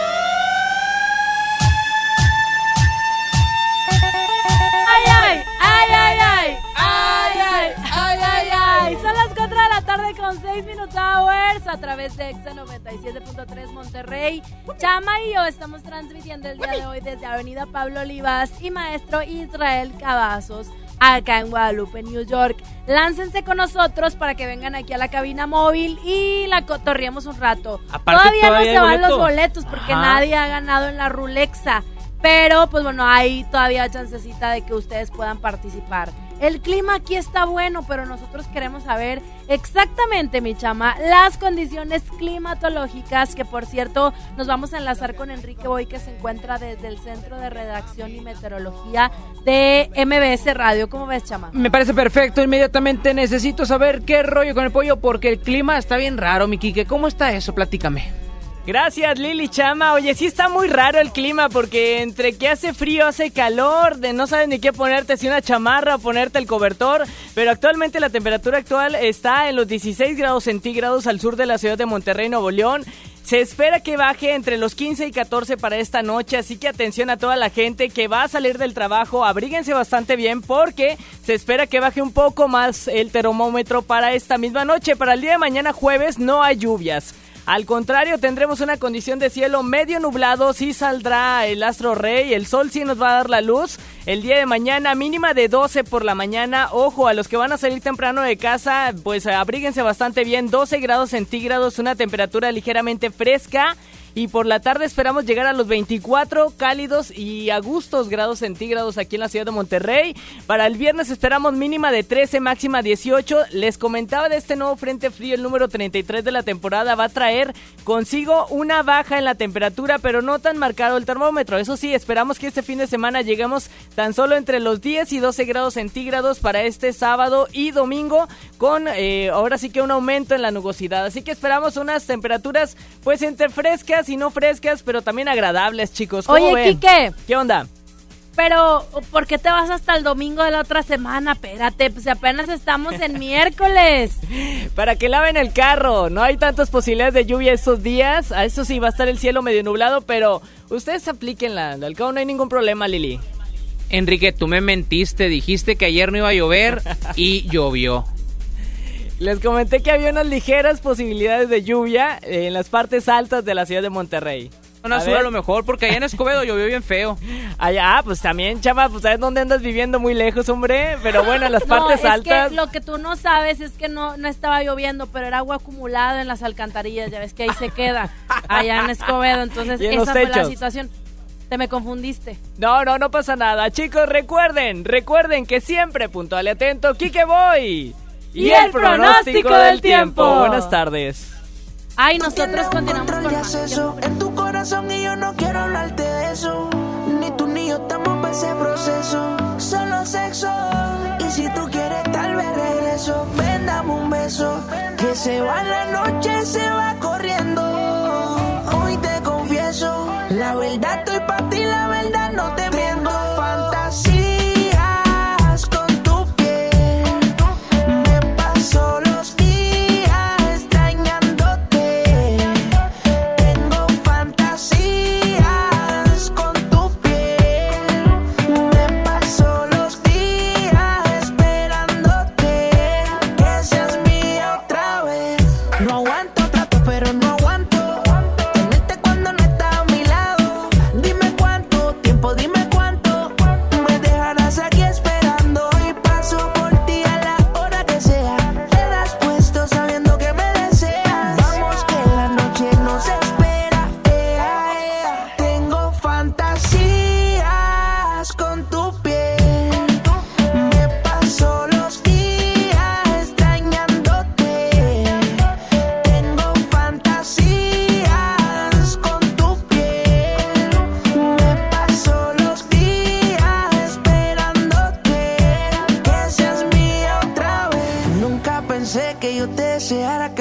A través de Exa 97.3 Monterrey. Chama y yo estamos transmitiendo el día de hoy desde Avenida Pablo Olivas y Maestro Israel Cavazos acá en Guadalupe, New York. Láncense con nosotros para que vengan aquí a la cabina móvil y la cotorriemos un rato. Aparte, todavía, todavía no se van los boleto. boletos porque Ajá. nadie ha ganado en la Rulexa. Pero pues bueno, hay todavía chancecita de que ustedes puedan participar. El clima aquí está bueno, pero nosotros queremos saber exactamente, mi chama, las condiciones climatológicas, que por cierto nos vamos a enlazar con Enrique Boy, que se encuentra desde el Centro de Redacción y Meteorología de MBS Radio. ¿Cómo ves, chama? Me parece perfecto, inmediatamente necesito saber qué rollo con el pollo porque el clima está bien raro, mi Quique. ¿Cómo está eso? Platícame. Gracias Lili Chama. Oye, sí está muy raro el clima porque entre que hace frío, hace calor, de no sabes ni qué ponerte, si una chamarra o ponerte el cobertor, pero actualmente la temperatura actual está en los 16 grados centígrados al sur de la ciudad de Monterrey, Nuevo León. Se espera que baje entre los 15 y 14 para esta noche, así que atención a toda la gente que va a salir del trabajo, abríguense bastante bien porque se espera que baje un poco más el termómetro para esta misma noche. Para el día de mañana jueves no hay lluvias. Al contrario, tendremos una condición de cielo medio nublado, sí saldrá el astro rey, el sol sí nos va a dar la luz. El día de mañana mínima de 12 por la mañana. Ojo, a los que van a salir temprano de casa, pues abríguense bastante bien, 12 grados centígrados, una temperatura ligeramente fresca. Y por la tarde esperamos llegar a los 24 cálidos y a gustos grados centígrados aquí en la ciudad de Monterrey. Para el viernes esperamos mínima de 13, máxima 18. Les comentaba de este nuevo frente frío, el número 33 de la temporada. Va a traer consigo una baja en la temperatura, pero no tan marcado el termómetro. Eso sí, esperamos que este fin de semana lleguemos tan solo entre los 10 y 12 grados centígrados para este sábado y domingo, con eh, ahora sí que un aumento en la nubosidad. Así que esperamos unas temperaturas, pues entre frescas y no frescas, pero también agradables, chicos. ¿Cómo Oye, ven? Quique. ¿Qué onda? Pero, ¿por qué te vas hasta el domingo de la otra semana? Espérate, pues apenas estamos en (laughs) miércoles. (laughs) Para que laven el carro. No hay tantas posibilidades de lluvia estos días. A eso sí va a estar el cielo medio nublado, pero ustedes aplíquenla. Al cabo no hay ningún problema, Lili. Enrique, tú me mentiste, dijiste que ayer no iba a llover y (laughs) llovió. Les comenté que había unas ligeras posibilidades de lluvia en las partes altas de la ciudad de Monterrey. Zona A sur ver. a lo mejor, porque allá en Escobedo llovió bien feo. (laughs) Allá, ah, pues también, chava, pues sabes dónde andas viviendo muy lejos, hombre. Pero bueno, en las (laughs) No, partes es altas. que lo que tú no sabes es que no, no estaba lloviendo, pero era agua acumulada en las alcantarillas. Ya ves que ahí se (laughs) queda, allá en Escobedo. Entonces, en esa fue la situación. Te me confundiste. No, no, no pasa nada. Chicos, recuerden, recuerden que siempre puntual y atento, Kike Boy. Y el pronóstico del tiempo. Buenas tardes. Ay, nosotros continuamos con más. acceso en tu corazón y yo no quiero hablarte de eso. Ni tú ni yo estamos para ese proceso. Solo sexo. Y si tú quieres, tal vez regreso. Ven, dame un beso. Que se va la noche, se va corriendo. Hoy te confieso. La verdad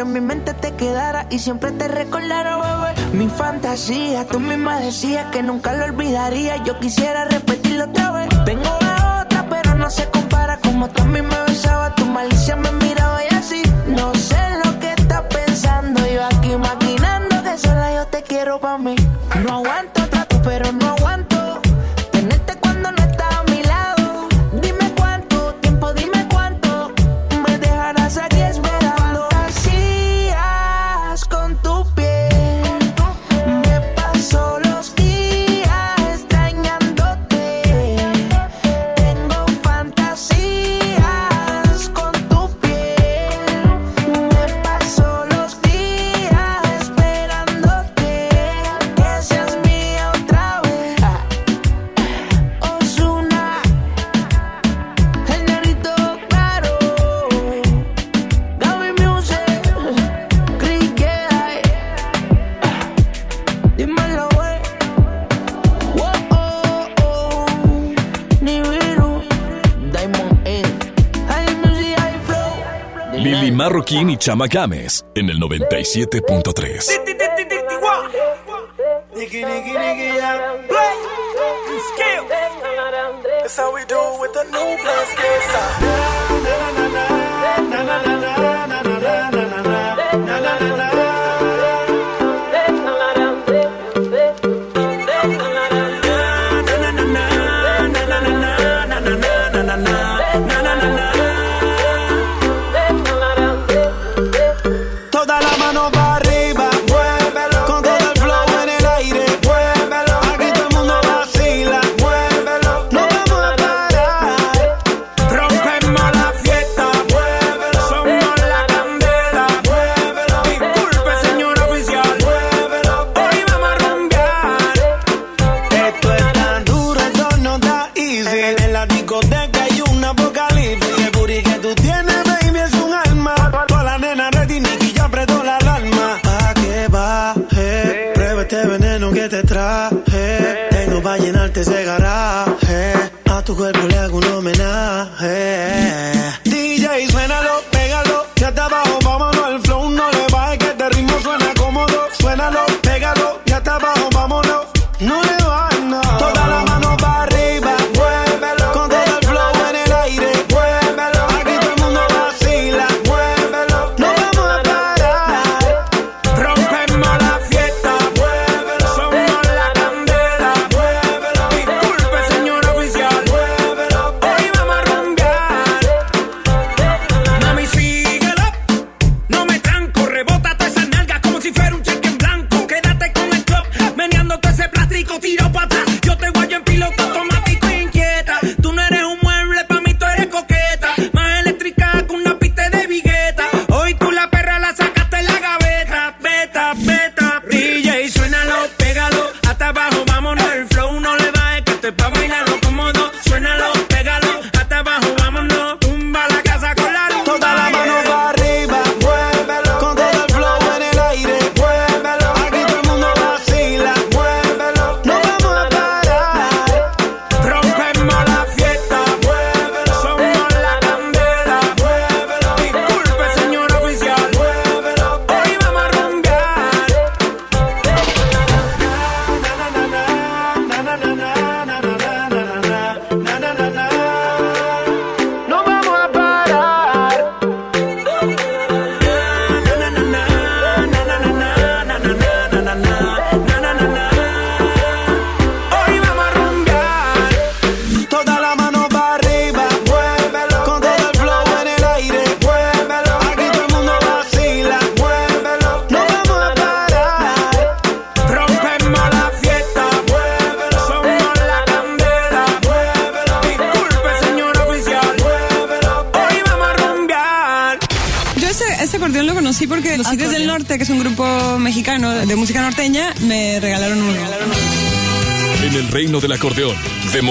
que en mi mente te quedara y siempre te recordara, bebé. Mi fantasía, tú misma decías que nunca lo olvidaría. Yo quisiera repetirlo otra vez. Tengo la otra, pero no se compara. Como tú a mí tu malicia me miraba y así. No sé lo que estás pensando. Yo aquí maquinando que sola yo te quiero pa' mí. No aguanto trato, pero no aguanto. Marroquín y Chama Games en el 97.3.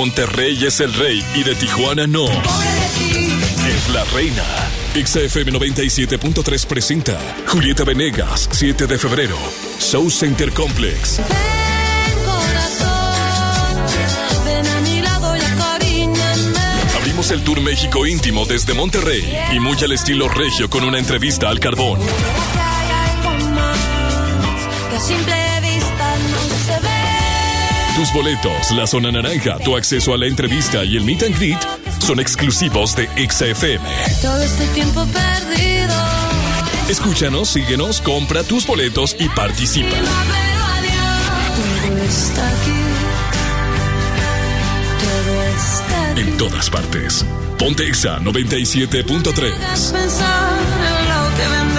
Monterrey es el rey y de Tijuana no. Es la reina. XFM 97.3 presenta Julieta Venegas, 7 de febrero, Show Center Complex. Abrimos el Tour México íntimo desde Monterrey y muy al estilo regio con una entrevista al carbón. Que tus boletos, la zona naranja, tu acceso a la entrevista y el meet and greet son exclusivos de XFM. Todo este tiempo perdido. Escúchanos, síguenos, compra tus boletos y participa. En todas partes. Ponte Pontexa 97.3.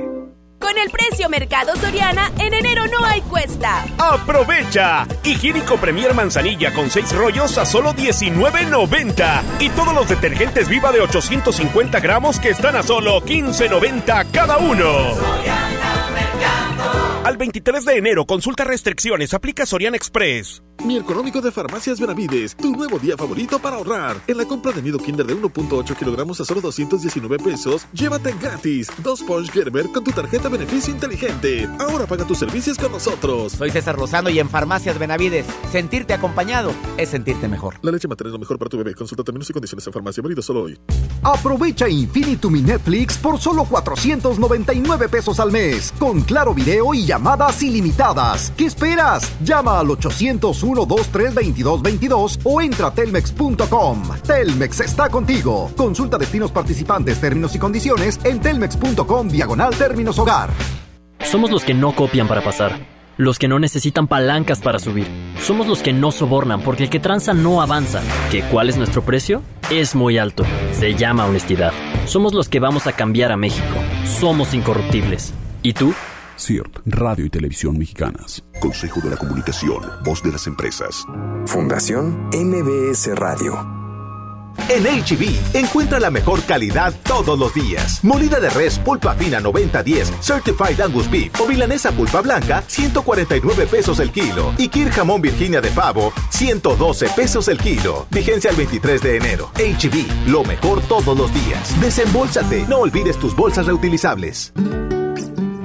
Con el precio Mercado Soriana, en enero no hay cuesta. ¡Aprovecha! Higiénico Premier Manzanilla con 6 rollos a solo $19.90. Y todos los detergentes Viva de 850 gramos que están a solo $15.90 cada uno. Al 23 de enero, consulta restricciones, aplica Sorian Express. Mi económico de Farmacias Benavides, tu nuevo día favorito para ahorrar. En la compra de nido Kinder de 1.8 kilogramos a solo 219 pesos, llévate gratis dos Punch Gerber con tu tarjeta beneficio inteligente. Ahora paga tus servicios con nosotros. Soy César Lozano y en Farmacias Benavides, sentirte acompañado es sentirte mejor. La leche materna es lo mejor para tu bebé. Consulta términos y condiciones en farmacia. Válido solo hoy. Aprovecha Infinitum y Netflix por solo 499 pesos al mes, con claro video y llamadas ilimitadas. ¿Qué esperas? Llama al 801 23 2222 o entra a telmex.com. Telmex está contigo. Consulta destinos participantes, términos y condiciones en telmex.com diagonal términos hogar. Somos los que no copian para pasar. Los que no necesitan palancas para subir. Somos los que no sobornan porque el que tranza no avanza. ¿Que cuál es nuestro precio? Es muy alto. Se llama honestidad. Somos los que vamos a cambiar a México. Somos incorruptibles. ¿Y tú? CIRT, Radio y Televisión Mexicanas. Consejo de la Comunicación, Voz de las Empresas. Fundación MBS Radio. En HB, encuentra la mejor calidad todos los días. Molida de res pulpa fina 9010, Certified Angus Beef o milanesa pulpa blanca, 149 pesos el kilo. Y Kir jamón Virginia de pavo, 112 pesos el kilo. Vigencia el 23 de enero. HB, lo mejor todos los días. Desembolsate, no olvides tus bolsas reutilizables.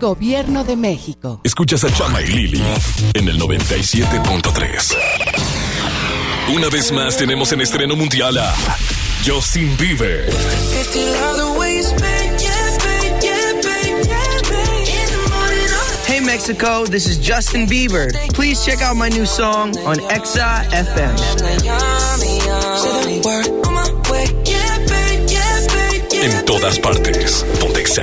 Gobierno de México. Escuchas a Chama y Lili en el 97.3. Una vez más tenemos en estreno mundial a Justin Bieber. Hey Mexico, this is Justin Bieber. Please check out my new song on Exa FM. En todas partes. Pontexa.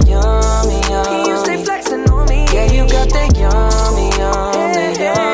that yummy, yum. You stay flexing on me. Yeah, you got that yummy, yum, that yummy,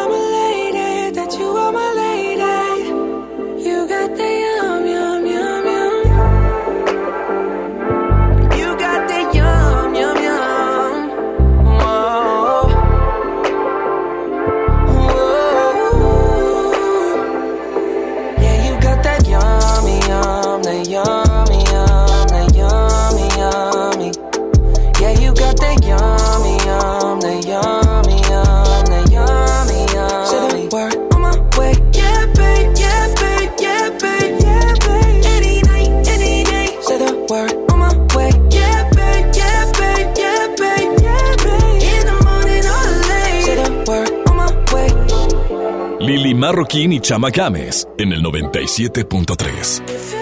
Marroquín y Chama Games en el 97.3.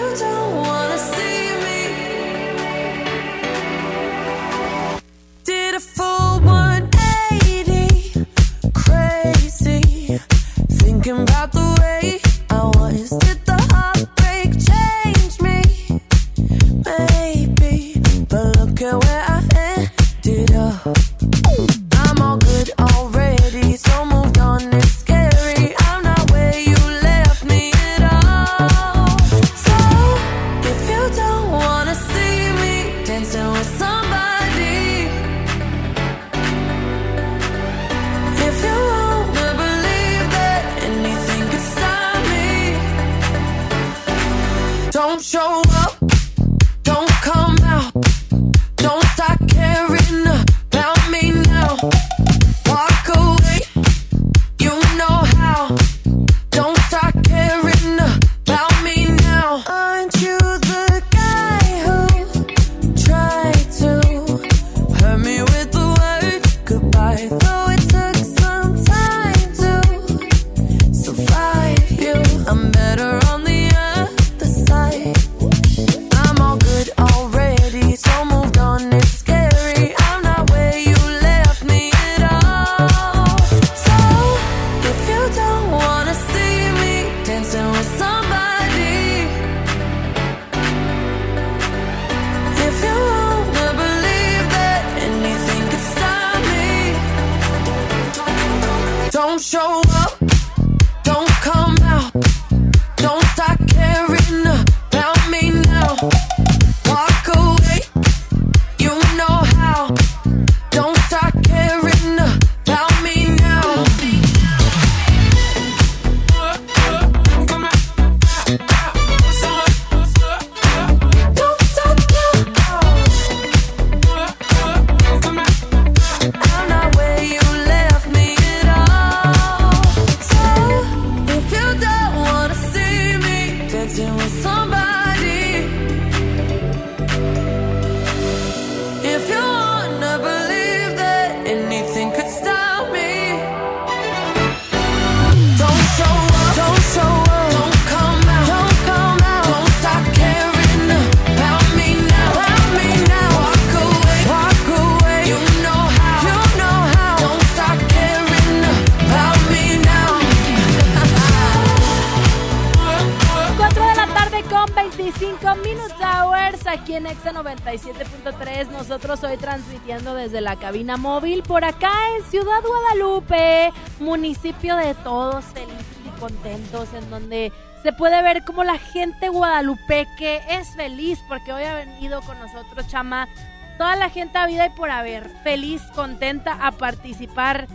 cabina móvil por acá en Ciudad Guadalupe, municipio de todos felices y contentos, en donde se puede ver como la gente guadalupeque es feliz porque hoy ha venido con nosotros Chama. Toda la gente a vida y por haber, feliz, contenta a participar.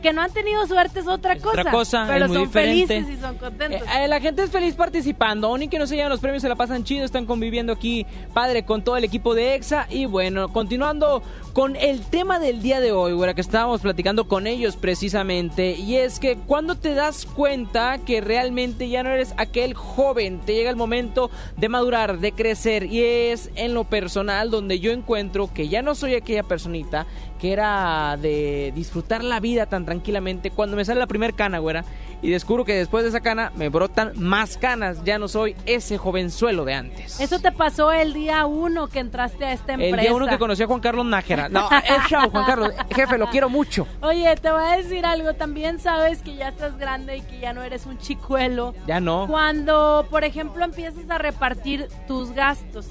Que no han tenido suerte es otra cosa. Otra cosa, pero es muy son diferente. felices y son contentos. Eh, eh, la gente es feliz participando, aún y que no se llevan los premios, se la pasan chido, están conviviendo aquí, padre, con todo el equipo de EXA. Y bueno, continuando con el tema del día de hoy, güera, que estábamos platicando con ellos precisamente. Y es que cuando te das cuenta que realmente ya no eres aquel joven, te llega el momento de madurar, de crecer. Y es en lo personal donde yo encuentro que ya no soy aquella personita que era de disfrutar la vida tan tranquilamente. Cuando me sale la primer cana, güera, y descubro que después de esa cana me brotan más canas, ya no soy ese jovenzuelo de antes. Eso te pasó el día uno que entraste a esta empresa. El día uno que conocí a Juan Carlos Nájera. No, el show, Juan Carlos. Jefe, lo quiero mucho. Oye, te voy a decir algo. También sabes que ya estás grande y que ya no eres un chicuelo. Ya no. Cuando, por ejemplo, empiezas a repartir tus gastos.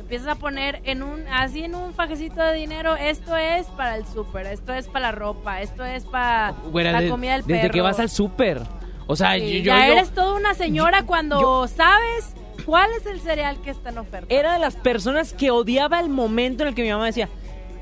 Empiezas a poner en un, así en un fajecito de dinero, esto es para el súper, esto es para la ropa, esto es para Güera, la de- comida del perro. desde que vas al súper. O sea, Sí, yo, ya yo- eres toda una señora cuando sabes cuál es el cereal que está en oferta. era de las personas que odiaba el momento en el que mi mamá decía,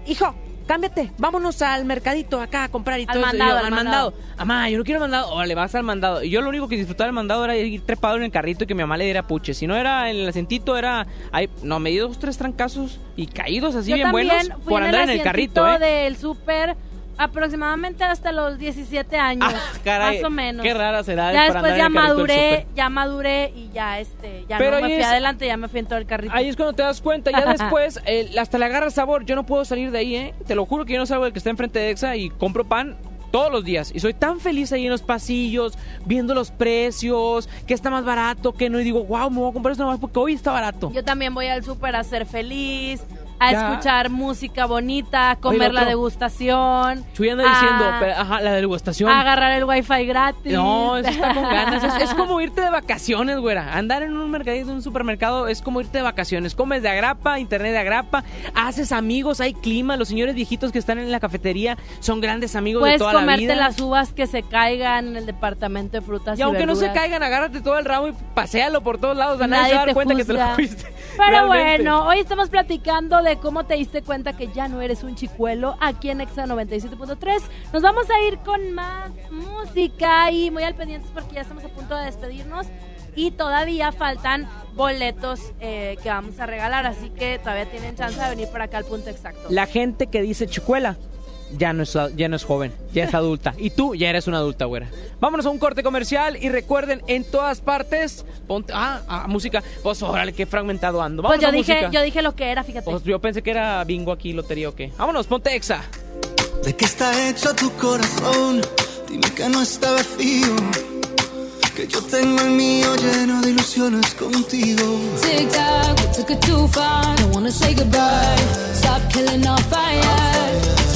hijo, cámbiate, vámonos al mercadito acá a comprar y Al todo eso". Y mandado, yo, al mandado. Mamá, yo no quiero mandado. Órale, vas al mandado. Y yo lo único que disfrutaba del mandado era ir trepado en el carrito y que mi mamá le diera puche. Si no era en el asientito, era... Ahí, no, me di dos, tres trancazos y caídos así Yo bien buenos fui por andar en el carrito, ¿eh? del súper aproximadamente hasta los 17 años, Ah, caray, más o menos. qué rara será Ya después ya maduré, ya maduré y ya este, ya Pero no me fui es- adelante, ya me fui en todo el carrito. Ahí es cuando te das cuenta, ya (laughs) después eh, hasta le agarra sabor. Yo no puedo salir de ahí, ¿eh? Te lo juro que yo no salgo del que está enfrente de Exa y compro pan todos los días. Y soy tan feliz ahí en los pasillos, viendo los precios, que está más barato, que no. Y digo, wow, me voy a comprar esto nomás porque hoy está barato. Yo también voy al súper a ser feliz, a Ya. escuchar música bonita, a comer Oye, la degustación. Chuy anda a- diciendo, pero, ajá, la degustación. a agarrar el wifi gratis. No, eso está con ganas. Es, es como (laughs) irte de vacaciones, güera. Andar en un mercadito, en un supermercado, es como irte de vacaciones. Comes de agrapa, internet de agrapa, haces amigos, hay clima. Los señores viejitos que están en la cafetería son grandes amigos Puedes de toda la comerte vida. las uvas que se caigan en el departamento de frutas y, Y aunque no se caigan, agárrate todo el ramo y paséalo por todos lados. A nadie, se va a dar cuenta que te lo fuiste. Pero Realmente. bueno, hoy estamos platicando de cómo te diste cuenta que ya no eres un chicuelo aquí en Exa 97.3. Nos vamos a ir con más música y muy al pendientes porque ya estamos a punto de despedirnos y todavía faltan boletos eh, que vamos a regalar, así que todavía tienen chance de venir para acá al punto exacto. La gente que dice chicuela ya no es, ya no es joven, ya es adulta. Y tú ya eres una adulta, güera. Vámonos a un corte comercial y recuerden, en todas partes, ponte. Ah, ah, música. Pues órale, qué fragmentado ando. Pues Vámonos yo a dije, música. yo dije lo que era, fíjate. Pues yo pensé que era bingo aquí, lotería o qué. Vámonos, ponte exa. ¿De qué está hecho tu corazón? Dime que no está vacío. Que yo tengo el mío lleno de ilusiones contigo. Tic tac, we took it too far. Don't wanna say goodbye. Stop killing our fire.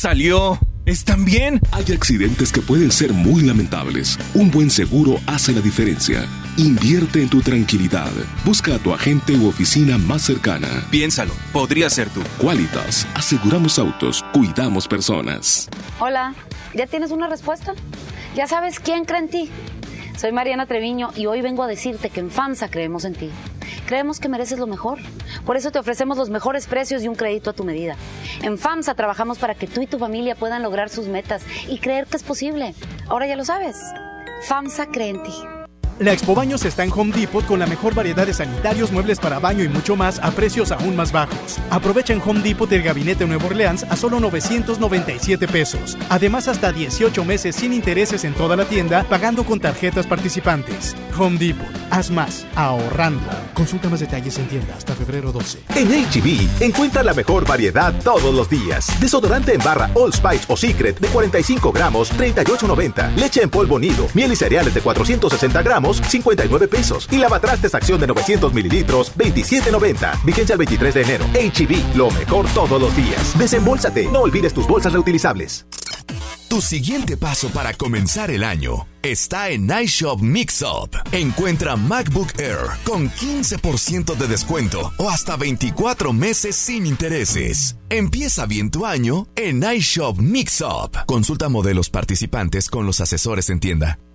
salió? ¿Están bien? Hay accidentes que pueden ser muy lamentables. Un buen seguro hace la diferencia. Invierte en tu tranquilidad. Busca a tu agente u oficina más cercana. Piénsalo, podría ser tú. Qualitas, aseguramos autos, cuidamos personas. Hola, ¿ya tienes una respuesta? ¿Ya sabes quién cree en ti? Soy Mariana Treviño y hoy vengo a decirte que en FAMSA creemos en ti. Creemos que mereces lo mejor. Por eso te ofrecemos los mejores precios y un crédito a tu medida. En FAMSA trabajamos para que tú y tu familia puedan lograr sus metas y creer que es posible. Ahora ya lo sabes. FAMSA cree en ti. La Expo Baños está en Home Depot con la mejor variedad de sanitarios, muebles para baño y mucho más a precios aún más bajos. Aprovecha en Home Depot el gabinete Nuevo Orleans a solo 997 pesos. Además, hasta 18 meses sin intereses en toda la tienda, pagando con tarjetas participantes. Home Depot. Haz más, ahorrando. Consulta más detalles en tienda hasta febrero 12. En HB, encuentra la mejor variedad todos los días. Desodorante en barra All Spice o Secret de 45 gramos, 38.90. Leche en polvo nido, miel y cereales de 460 gramos, 59 pesos. Y lavatrastes acción de 900 mililitros, 27.90. Vigencia el 23 de enero. HB, lo mejor todos los días. Desembolsate. No olvides tus bolsas reutilizables. Tu siguiente paso para comenzar el año está en iShop Mixup. Encuentra MacBook Air con 15% de descuento o hasta 24 meses sin intereses. Empieza bien tu año en iShop Mixup. Consulta modelos participantes con los asesores en tienda.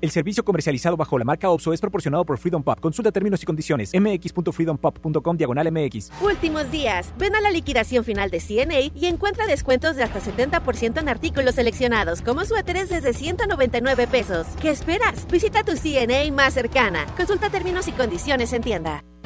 El servicio comercializado bajo la marca OPSO es proporcionado por Freedom Pop. Consulta términos y condiciones. mx.freedompop.com diagonal mx. Últimos días. Ven a la liquidación final de CNA y encuentra descuentos de hasta 70% en artículos seleccionados, como suéteres desde 199 pesos. ¿Qué esperas? Visita tu CNA más cercana. Consulta términos y condiciones en tienda.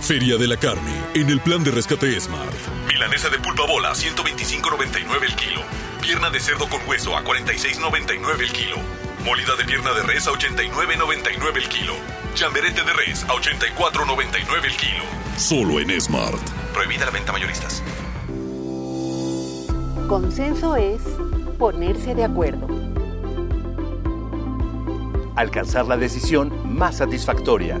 Feria de la Carne, en el plan de rescate Smart. Milanesa de pulpa bola, 125.99 el kilo. Pierna de cerdo con hueso a 46.99 el kilo. Molida de pierna de res a 89.99 el kilo. Chamberete de res a 84.99 el kilo. Solo en Smart. Prohibida la venta mayoristas. Consenso es ponerse de acuerdo. Alcanzar la decisión más satisfactoria.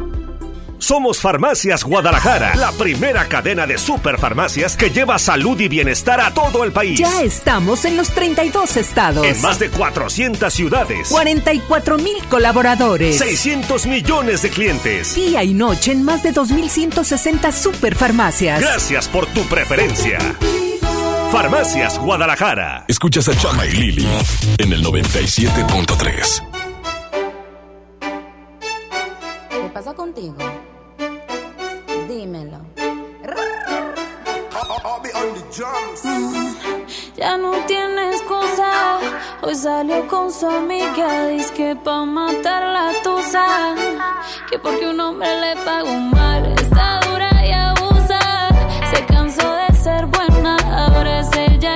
Somos Farmacias Guadalajara, la primera cadena de superfarmacias que lleva salud y bienestar a todo el país. Ya estamos en los 32 estados. En más de 400 ciudades. 44 mil colaboradores. 600 millones de clientes. Día y noche en más de 2.160 superfarmacias. Gracias por tu preferencia. Farmacias Guadalajara. Escuchas a Chama y Lili en el 97.3. ¿Qué pasa contigo? Ya no tiene excusa. Hoy salió con su amiga. Dice que pa' matar la tusa. Que porque un hombre le pagó mal. Está dura y abusa. Se cansó de ser buena. Ahora es ella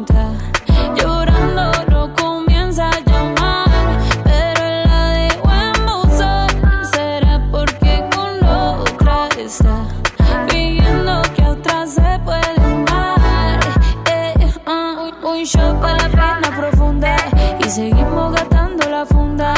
seguimos gastando la funda.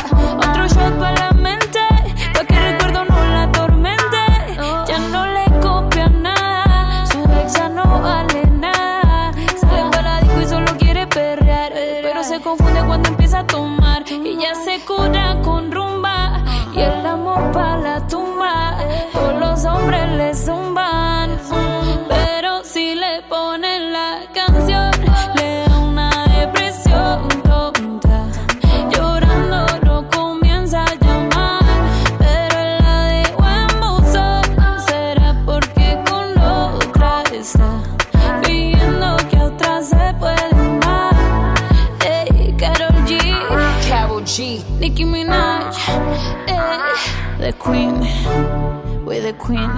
Queen.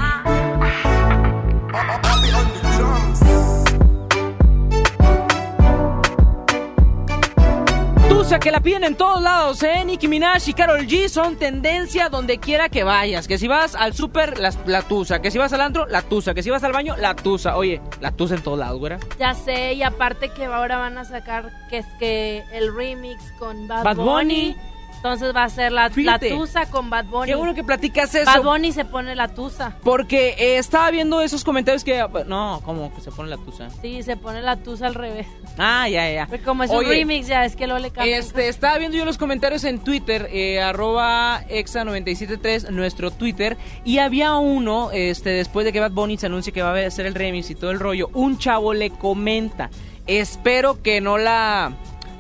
Tusa, que la piden en todos lados, ¿eh? Nicki Minaj y Carol G son tendencia donde quiera que vayas. Que si vas al súper, la, la tusa. Que si vas al antro, la tusa. Que si vas al baño, la tusa. Oye, la tusa en todos lados, güera. Ya sé, y aparte que ahora van a sacar que es que el remix con Bad, Bad Bunny. Bunny. Entonces va a ser la, la tusa con Bad Bunny. Qué bueno que platicas eso. Bad Bunny se pone la tusa. Porque eh, estaba viendo esos comentarios que... No, ¿cómo? Que se pone la tusa. Sí, se pone la tusa al revés. Ah, ya, ya. Como es un Oye, remix, ya es que lo le cambian. Este, estaba viendo yo los comentarios en Twitter, eh, arroba exa973, nuestro Twitter, y había uno, este, después de que Bad Bunny se anuncie que va a hacer el remix y todo el rollo, un chavo le comenta, espero que no la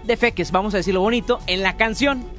defeques, vamos a decirlo bonito, en la canción.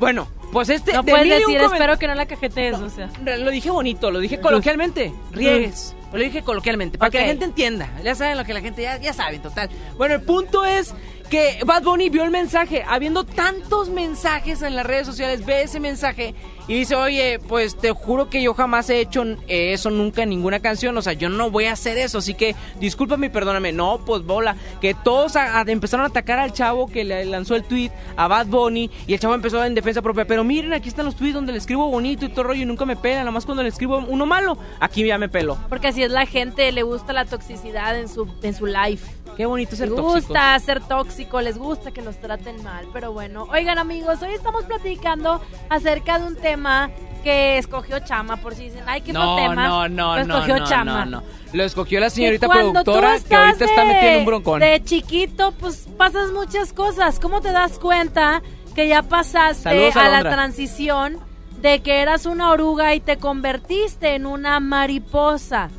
Bueno, pues este... No de puedes decir, espero que no la cajetees, o sea. Lo dije bonito, lo dije coloquialmente, riegues. Lo dije coloquialmente, para que la gente entienda. Ya saben lo que la gente ya, ya sabe, total. Bueno, el punto es que Bad Bunny vio el mensaje, habiendo tantos mensajes en las redes sociales, ve ese mensaje y dice, oye, pues te juro que yo jamás he hecho eso nunca en ninguna canción, o sea, yo no voy a hacer eso, así que discúlpame y perdóname. No, pues bola, que todos empezaron a atacar al chavo que le lanzó el tweet a Bad Bunny y el chavo empezó en defensa propia, pero miren, aquí están los tweets donde le escribo bonito y todo rollo y nunca me pelan, nomás cuando le escribo uno malo, aquí ya me pelo. Porque así es la gente, le gusta la toxicidad en su, en su life. Qué bonito ser Les tóxico. gusta ser tóxico, les gusta que los traten mal, pero bueno. Oigan amigos, hoy estamos platicando acerca de un tema que escogió Chama, por si dicen, ay, qué No, tema. no, no, Lo no, escogió no, Chama. no, no. Lo escogió la señorita productora que ahorita está metida en un broncón. De chiquito, pues pasas muchas cosas. ¿Cómo te das cuenta que ya pasaste Saludos, a la transición de que eras una oruga y te convertiste en una mariposa?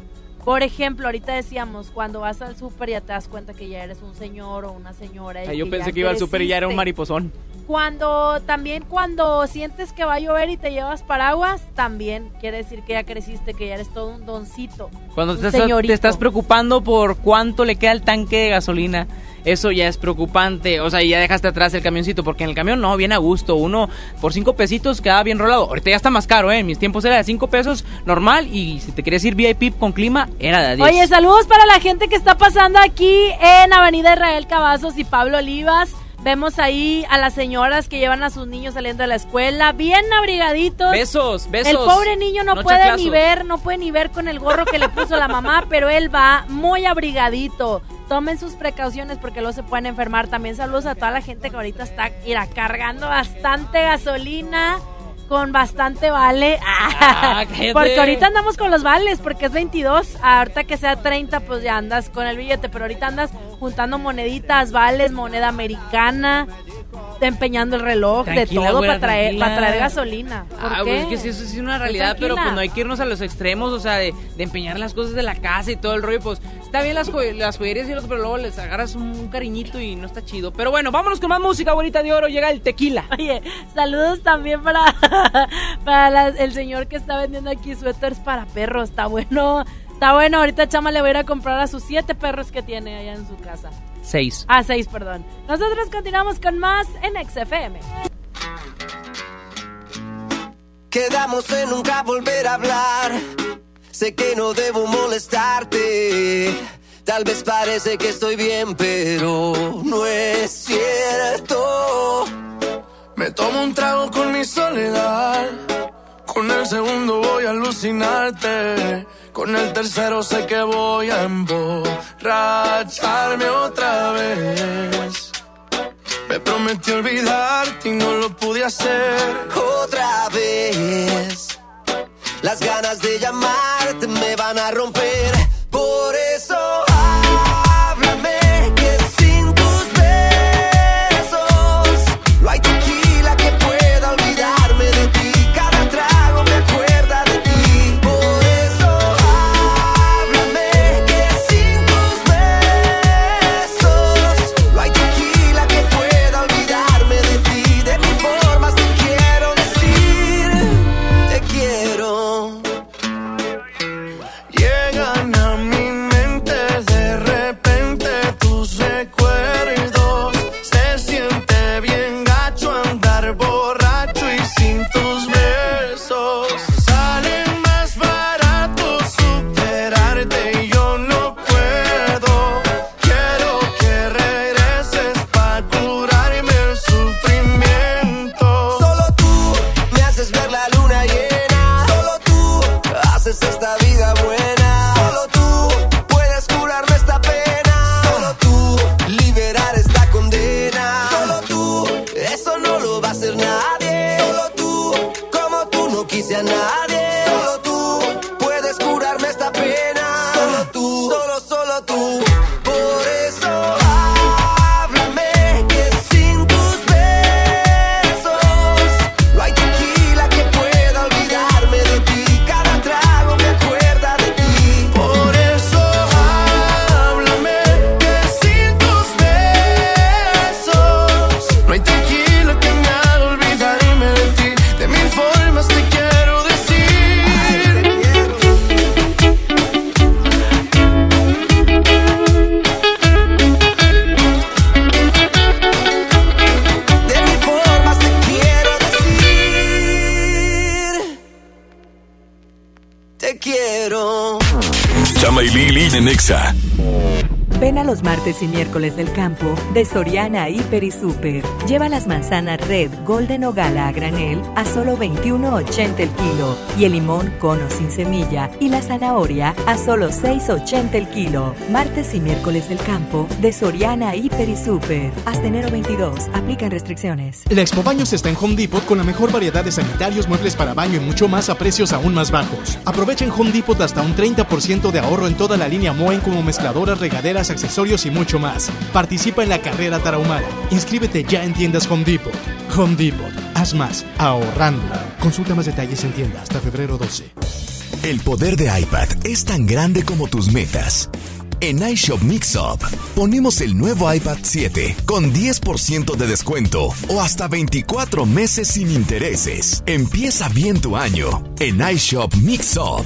Por ejemplo, ahorita decíamos, cuando vas al súper ya te das cuenta que ya eres un señor o una señora. y Ay, yo que pensé que iba al súper y ya era un mariposón. Cuando también cuando sientes que va a llover y te llevas paraguas, también quiere decir que ya creciste, que ya eres todo un doncito. Cuando un te estás, te estás preocupando por cuánto le queda el tanque de gasolina, eso ya es preocupante. O sea, ya dejaste atrás el camioncito, porque en el camión no, viene a gusto. Uno por cinco pesitos queda bien rolado. Ahorita ya está más caro, ¿eh? En mis tiempos era de cinco pesos normal y si te querías ir VIP con clima, era de 10. Oye, saludos para la gente que está pasando aquí en Avenida Israel Cavazos y Pablo Olivas. Vemos ahí a las señoras que llevan a sus niños saliendo de la escuela, bien abrigaditos. Besos, besos. El pobre niño no, No puede ni ver, no puede ni ver con el gorro que le puso la mamá, (laughs) pero él va muy abrigadito. Tomen sus precauciones porque luego se pueden enfermar. También saludos a toda la gente que ahorita está irá cargando bastante gasolina con bastante vale. (laughs) Ah, porque ahorita andamos con los vales porque es 22. Ahorita que sea 30 pues ya andas con el billete, pero ahorita andas juntando moneditas, vales, moneda americana, empeñando el reloj, de todo para traer, para traer gasolina. ¿Por Ah, qué? pues es que sí, eso sí es una realidad, pero pues no hay que irnos a los extremos, o sea, de, de empeñar las cosas de la casa y todo el rollo, pues está bien las, las joyerías y los, pero luego les agarras un, un cariñito y no está chido. Pero bueno, vámonos con más música, bonita de oro, llega el tequila. Oye, saludos también para, (laughs) para la- el señor que está vendiendo aquí suéteres para perros. Está bueno, está bueno. Ahorita Chama le va a ir a comprar a sus siete perros que tiene allá en su casa. Seis. Ah, seis, perdón. Nosotros continuamos con más en XFM. Quedamos en nunca volver a hablar. Sé que no debo molestarte. Tal vez parece que estoy bien, pero no es cierto. Me tomo un trago con mi soledad. Con el segundo voy a alucinarte. Con el tercero sé que voy a emborracharme otra vez. Me prometí olvidarte y no lo pude hacer. Otra vez. Las ganas de llamarte me van a romper. Lili en Nexa. Ven a los martes y miércoles del campo de Soriana Hiper y Super. Lleva las manzanas Red, Golden o Gala a granel a solo 21.80 el kilo y el limón cono sin semilla y la zanahoria a solo 6.80 el kilo. Martes y miércoles del campo de Soriana Hiper y Super. Hasta enero 22. Aplican restricciones. La Expo Baños está en Home Depot con la mejor variedad de sanitarios, muebles para baño y mucho más a precios aún más bajos. Aprovecha en Home Depot hasta un 30% de ahorro en toda la línea Moen como mezcladoras, regaderas, accesorios y mucho más. Participa en la carrera tarahumara. Inscríbete ya en tiendas Home Depot. Home Depot. Haz más ahorrando. Consulta más detalles en tienda hasta febrero 12. El poder de iPad es tan grande como tus metas. En iShop Mixup ponemos el nuevo iPad 7 con 10% de descuento o hasta 24 meses sin intereses. Empieza bien tu año en iShop Mixup.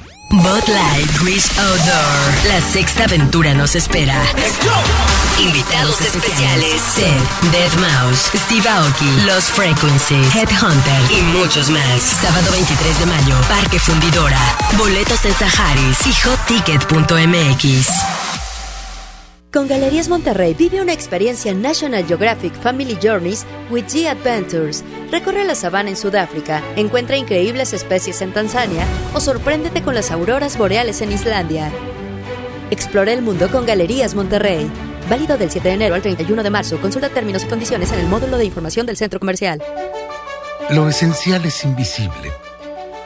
Bud Light Wish Outdoor. La sexta aventura nos espera. Invitados especiales: Seth, Dead Mouse, Steve Aoki, Los Frequencies, Headhunters y muchos más. Sábado 23 de mayo, Parque Fundidora. Boletos en Saharis y hotticket.mx. Con Galerías Monterrey vive una experiencia National Geographic Family Journeys with G Adventures. Recorre la sabana en Sudáfrica, encuentra increíbles especies en Tanzania o sorpréndete con las auroras boreales en Islandia. Explora el mundo con Galerías Monterrey. Válido del 7 de enero al 31 de marzo. Consulta términos y condiciones en el módulo de información del centro comercial. Lo esencial es invisible,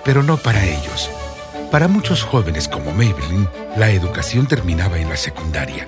pero no para ellos. Para muchos jóvenes como Maybelline, la educación terminaba en la secundaria.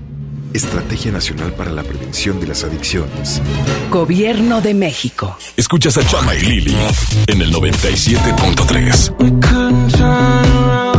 Estrategia Nacional para la Prevención de las Adicciones. Gobierno de México. Escuchas a Chama y Lili en el 97.3.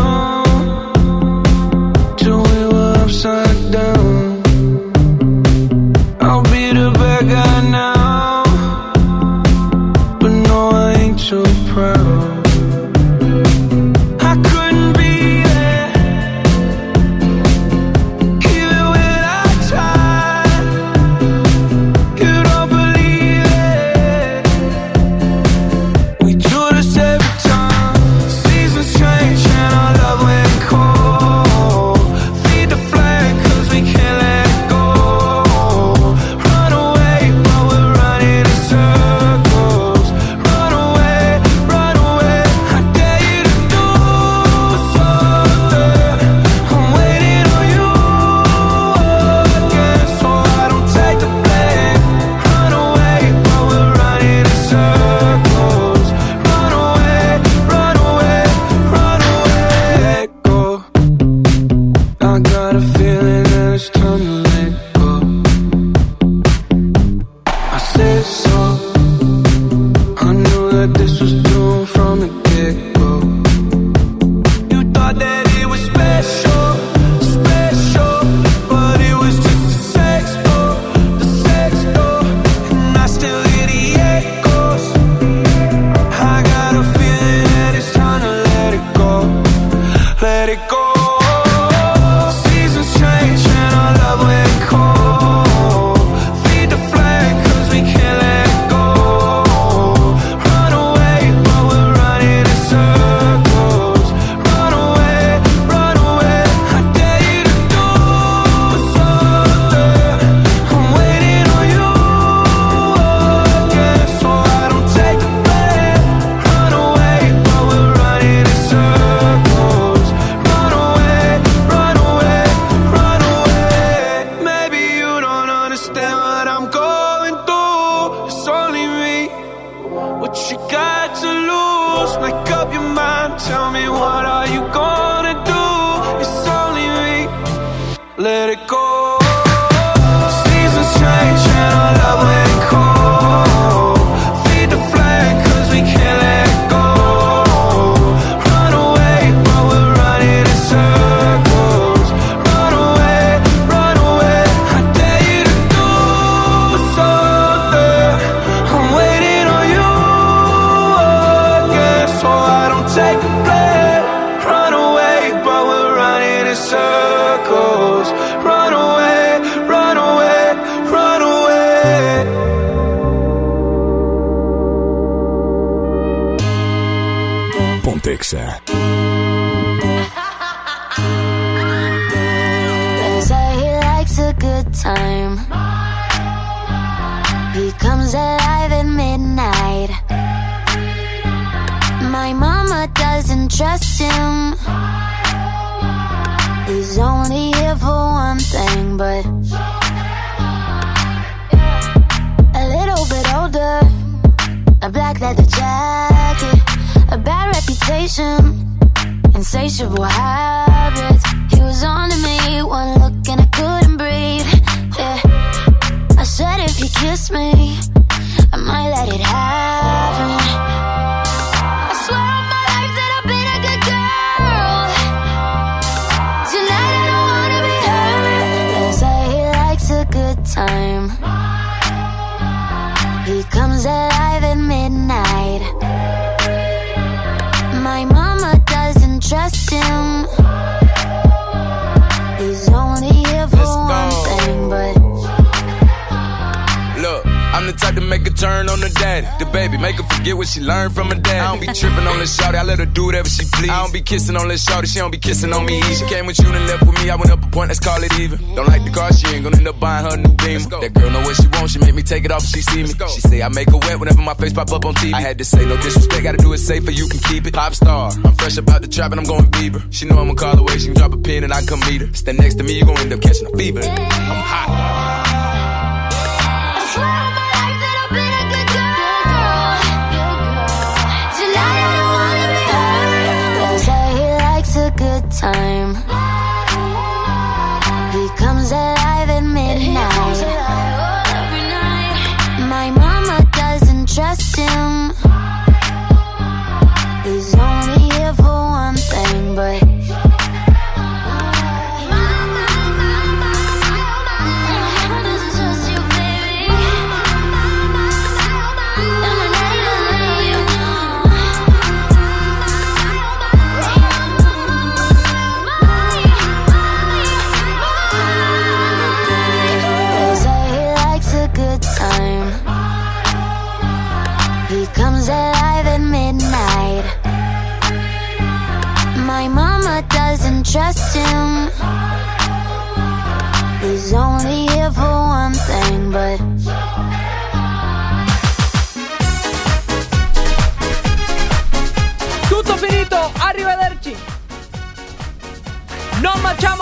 kissing on this shorty, she don't be kissing on me. She came with you and left with me, I went up a point, let's call it even. Don't like the car, she ain't gonna end up buying her new beam. That girl know what she wants, she make me take it off if she see me. She say I make her wet whenever my face pop up on TV. I had to say no disrespect, gotta do it safer, you can keep it. Pop star, I'm fresh about the trap and I'm going Bieber. She know I'ma call away, she can drop a pin and I come meet her. Stand next to me, you gon' end up catching a fever. I'm hot.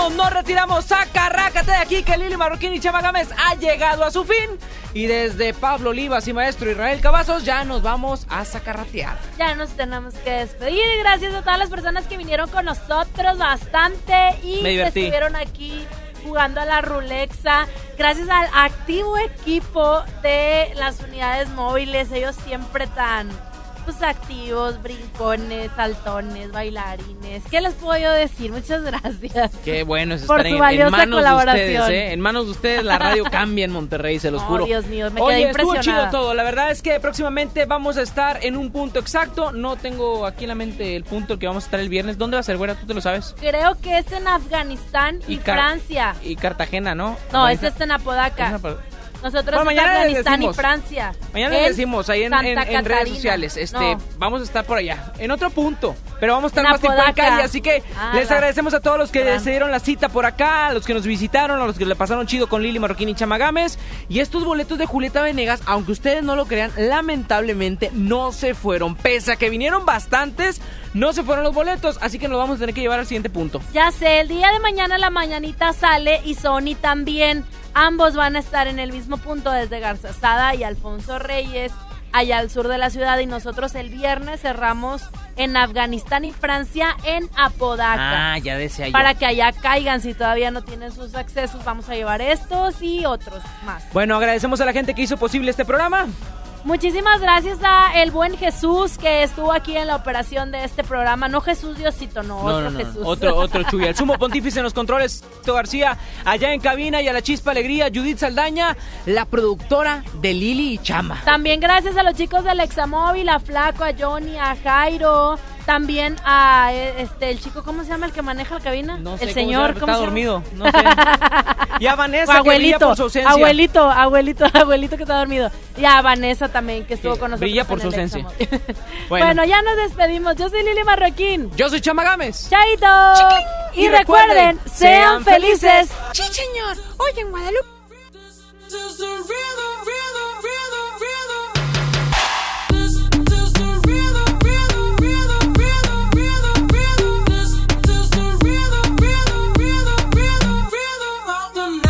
No marchamos, no retiramos, saca, rácate de aquí que Lili Marroquín y Chama Gámez ha llegado a su fin. Y desde Pablo Olivas y maestro Israel Cavazos ya nos vamos a sacarratear. Ya nos tenemos que despedir. Gracias a todas las personas que vinieron con nosotros bastante y que estuvieron aquí jugando a la Rulexa. Gracias al activo equipo de las unidades móviles. Ellos siempre tan pues, activos, brincones, saltones, bailarines. ¿Qué les puedo yo decir? Muchas gracias. Qué bueno es Por estar su en, en valiosa manos de colaboración. ustedes, ¿eh? En manos de ustedes la radio (laughs) cambia en Monterrey, se los Oh, juro. Dios mío, me quedé Oye, estuvo impresionada. chido todo. La verdad es que próximamente vamos a estar en un punto exacto. No tengo aquí en la mente el punto que vamos a estar el viernes. ¿Dónde va a ser, güera? ¿Tú te lo sabes? Creo que es en Afganistán y, Francia. Y Cartagena, ¿no? No, este es en Apodaca. es una- Nosotros Bueno, mañana Afganistán y decimos. Francia. Mañana les decimos ahí en, en- Santa en redes sociales. Este, No. vamos a estar por allá. En otro punto. Pero vamos a estar más tiempo en calle. Así que Ah, les va. agradecemos a todos los que se dieron la cita por acá, a los que nos visitaron, a los que le pasaron chido con Lili Marroquín y Chamagames. Y estos boletos de Julieta Venegas, aunque ustedes no lo crean, lamentablemente no se fueron. Pese a que vinieron bastantes, no se fueron los boletos. Así que nos vamos a tener que llevar al siguiente punto. Ya sé, el día de mañana la mañanita sale y Sony también. Ambos van a estar en el mismo punto desde Garzazada y Alfonso Reyes, allá al sur de la ciudad. Y nosotros el viernes cerramos en Afganistán y Francia en Apodaca. Ah, ya decía yo. Para que allá caigan, si todavía no tienen sus accesos, vamos a llevar estos y otros más. Bueno, agradecemos a la gente que hizo posible este programa. Muchísimas gracias a el buen Jesús que estuvo aquí en la operación de este programa. No Jesús Diosito, no, No, otro no, no, Jesús. Otro, (laughs) otro Chuy. El sumo pontífice en los controles, Tito García, allá en cabina y a la chispa alegría, Judith Saldaña, la productora de Lili y Chama. También gracias a los chicos del Examóvil, a Flaco, a Johnny, a Jairo, también a eh, este el chico, ¿cómo se llama el que maneja la cabina? No sé el cómo señor, se ¿cómo llama, se llama? está dormido. No sé. (laughs) Y a Vanessa, O que por su ausencia. abuelito, abuelito, (laughs) abuelito que está dormido. Y a Vanessa también, que estuvo Que con nosotros. brilla por en su ausencia. (laughs) Bueno. Bueno. ya nos despedimos. Yo soy Lili Marroquín. Yo soy Chama Gámez. Chaito. Y, Y recuerden, recuerden, sean sean felices. Sí, señor. Hoy en Guadalupe.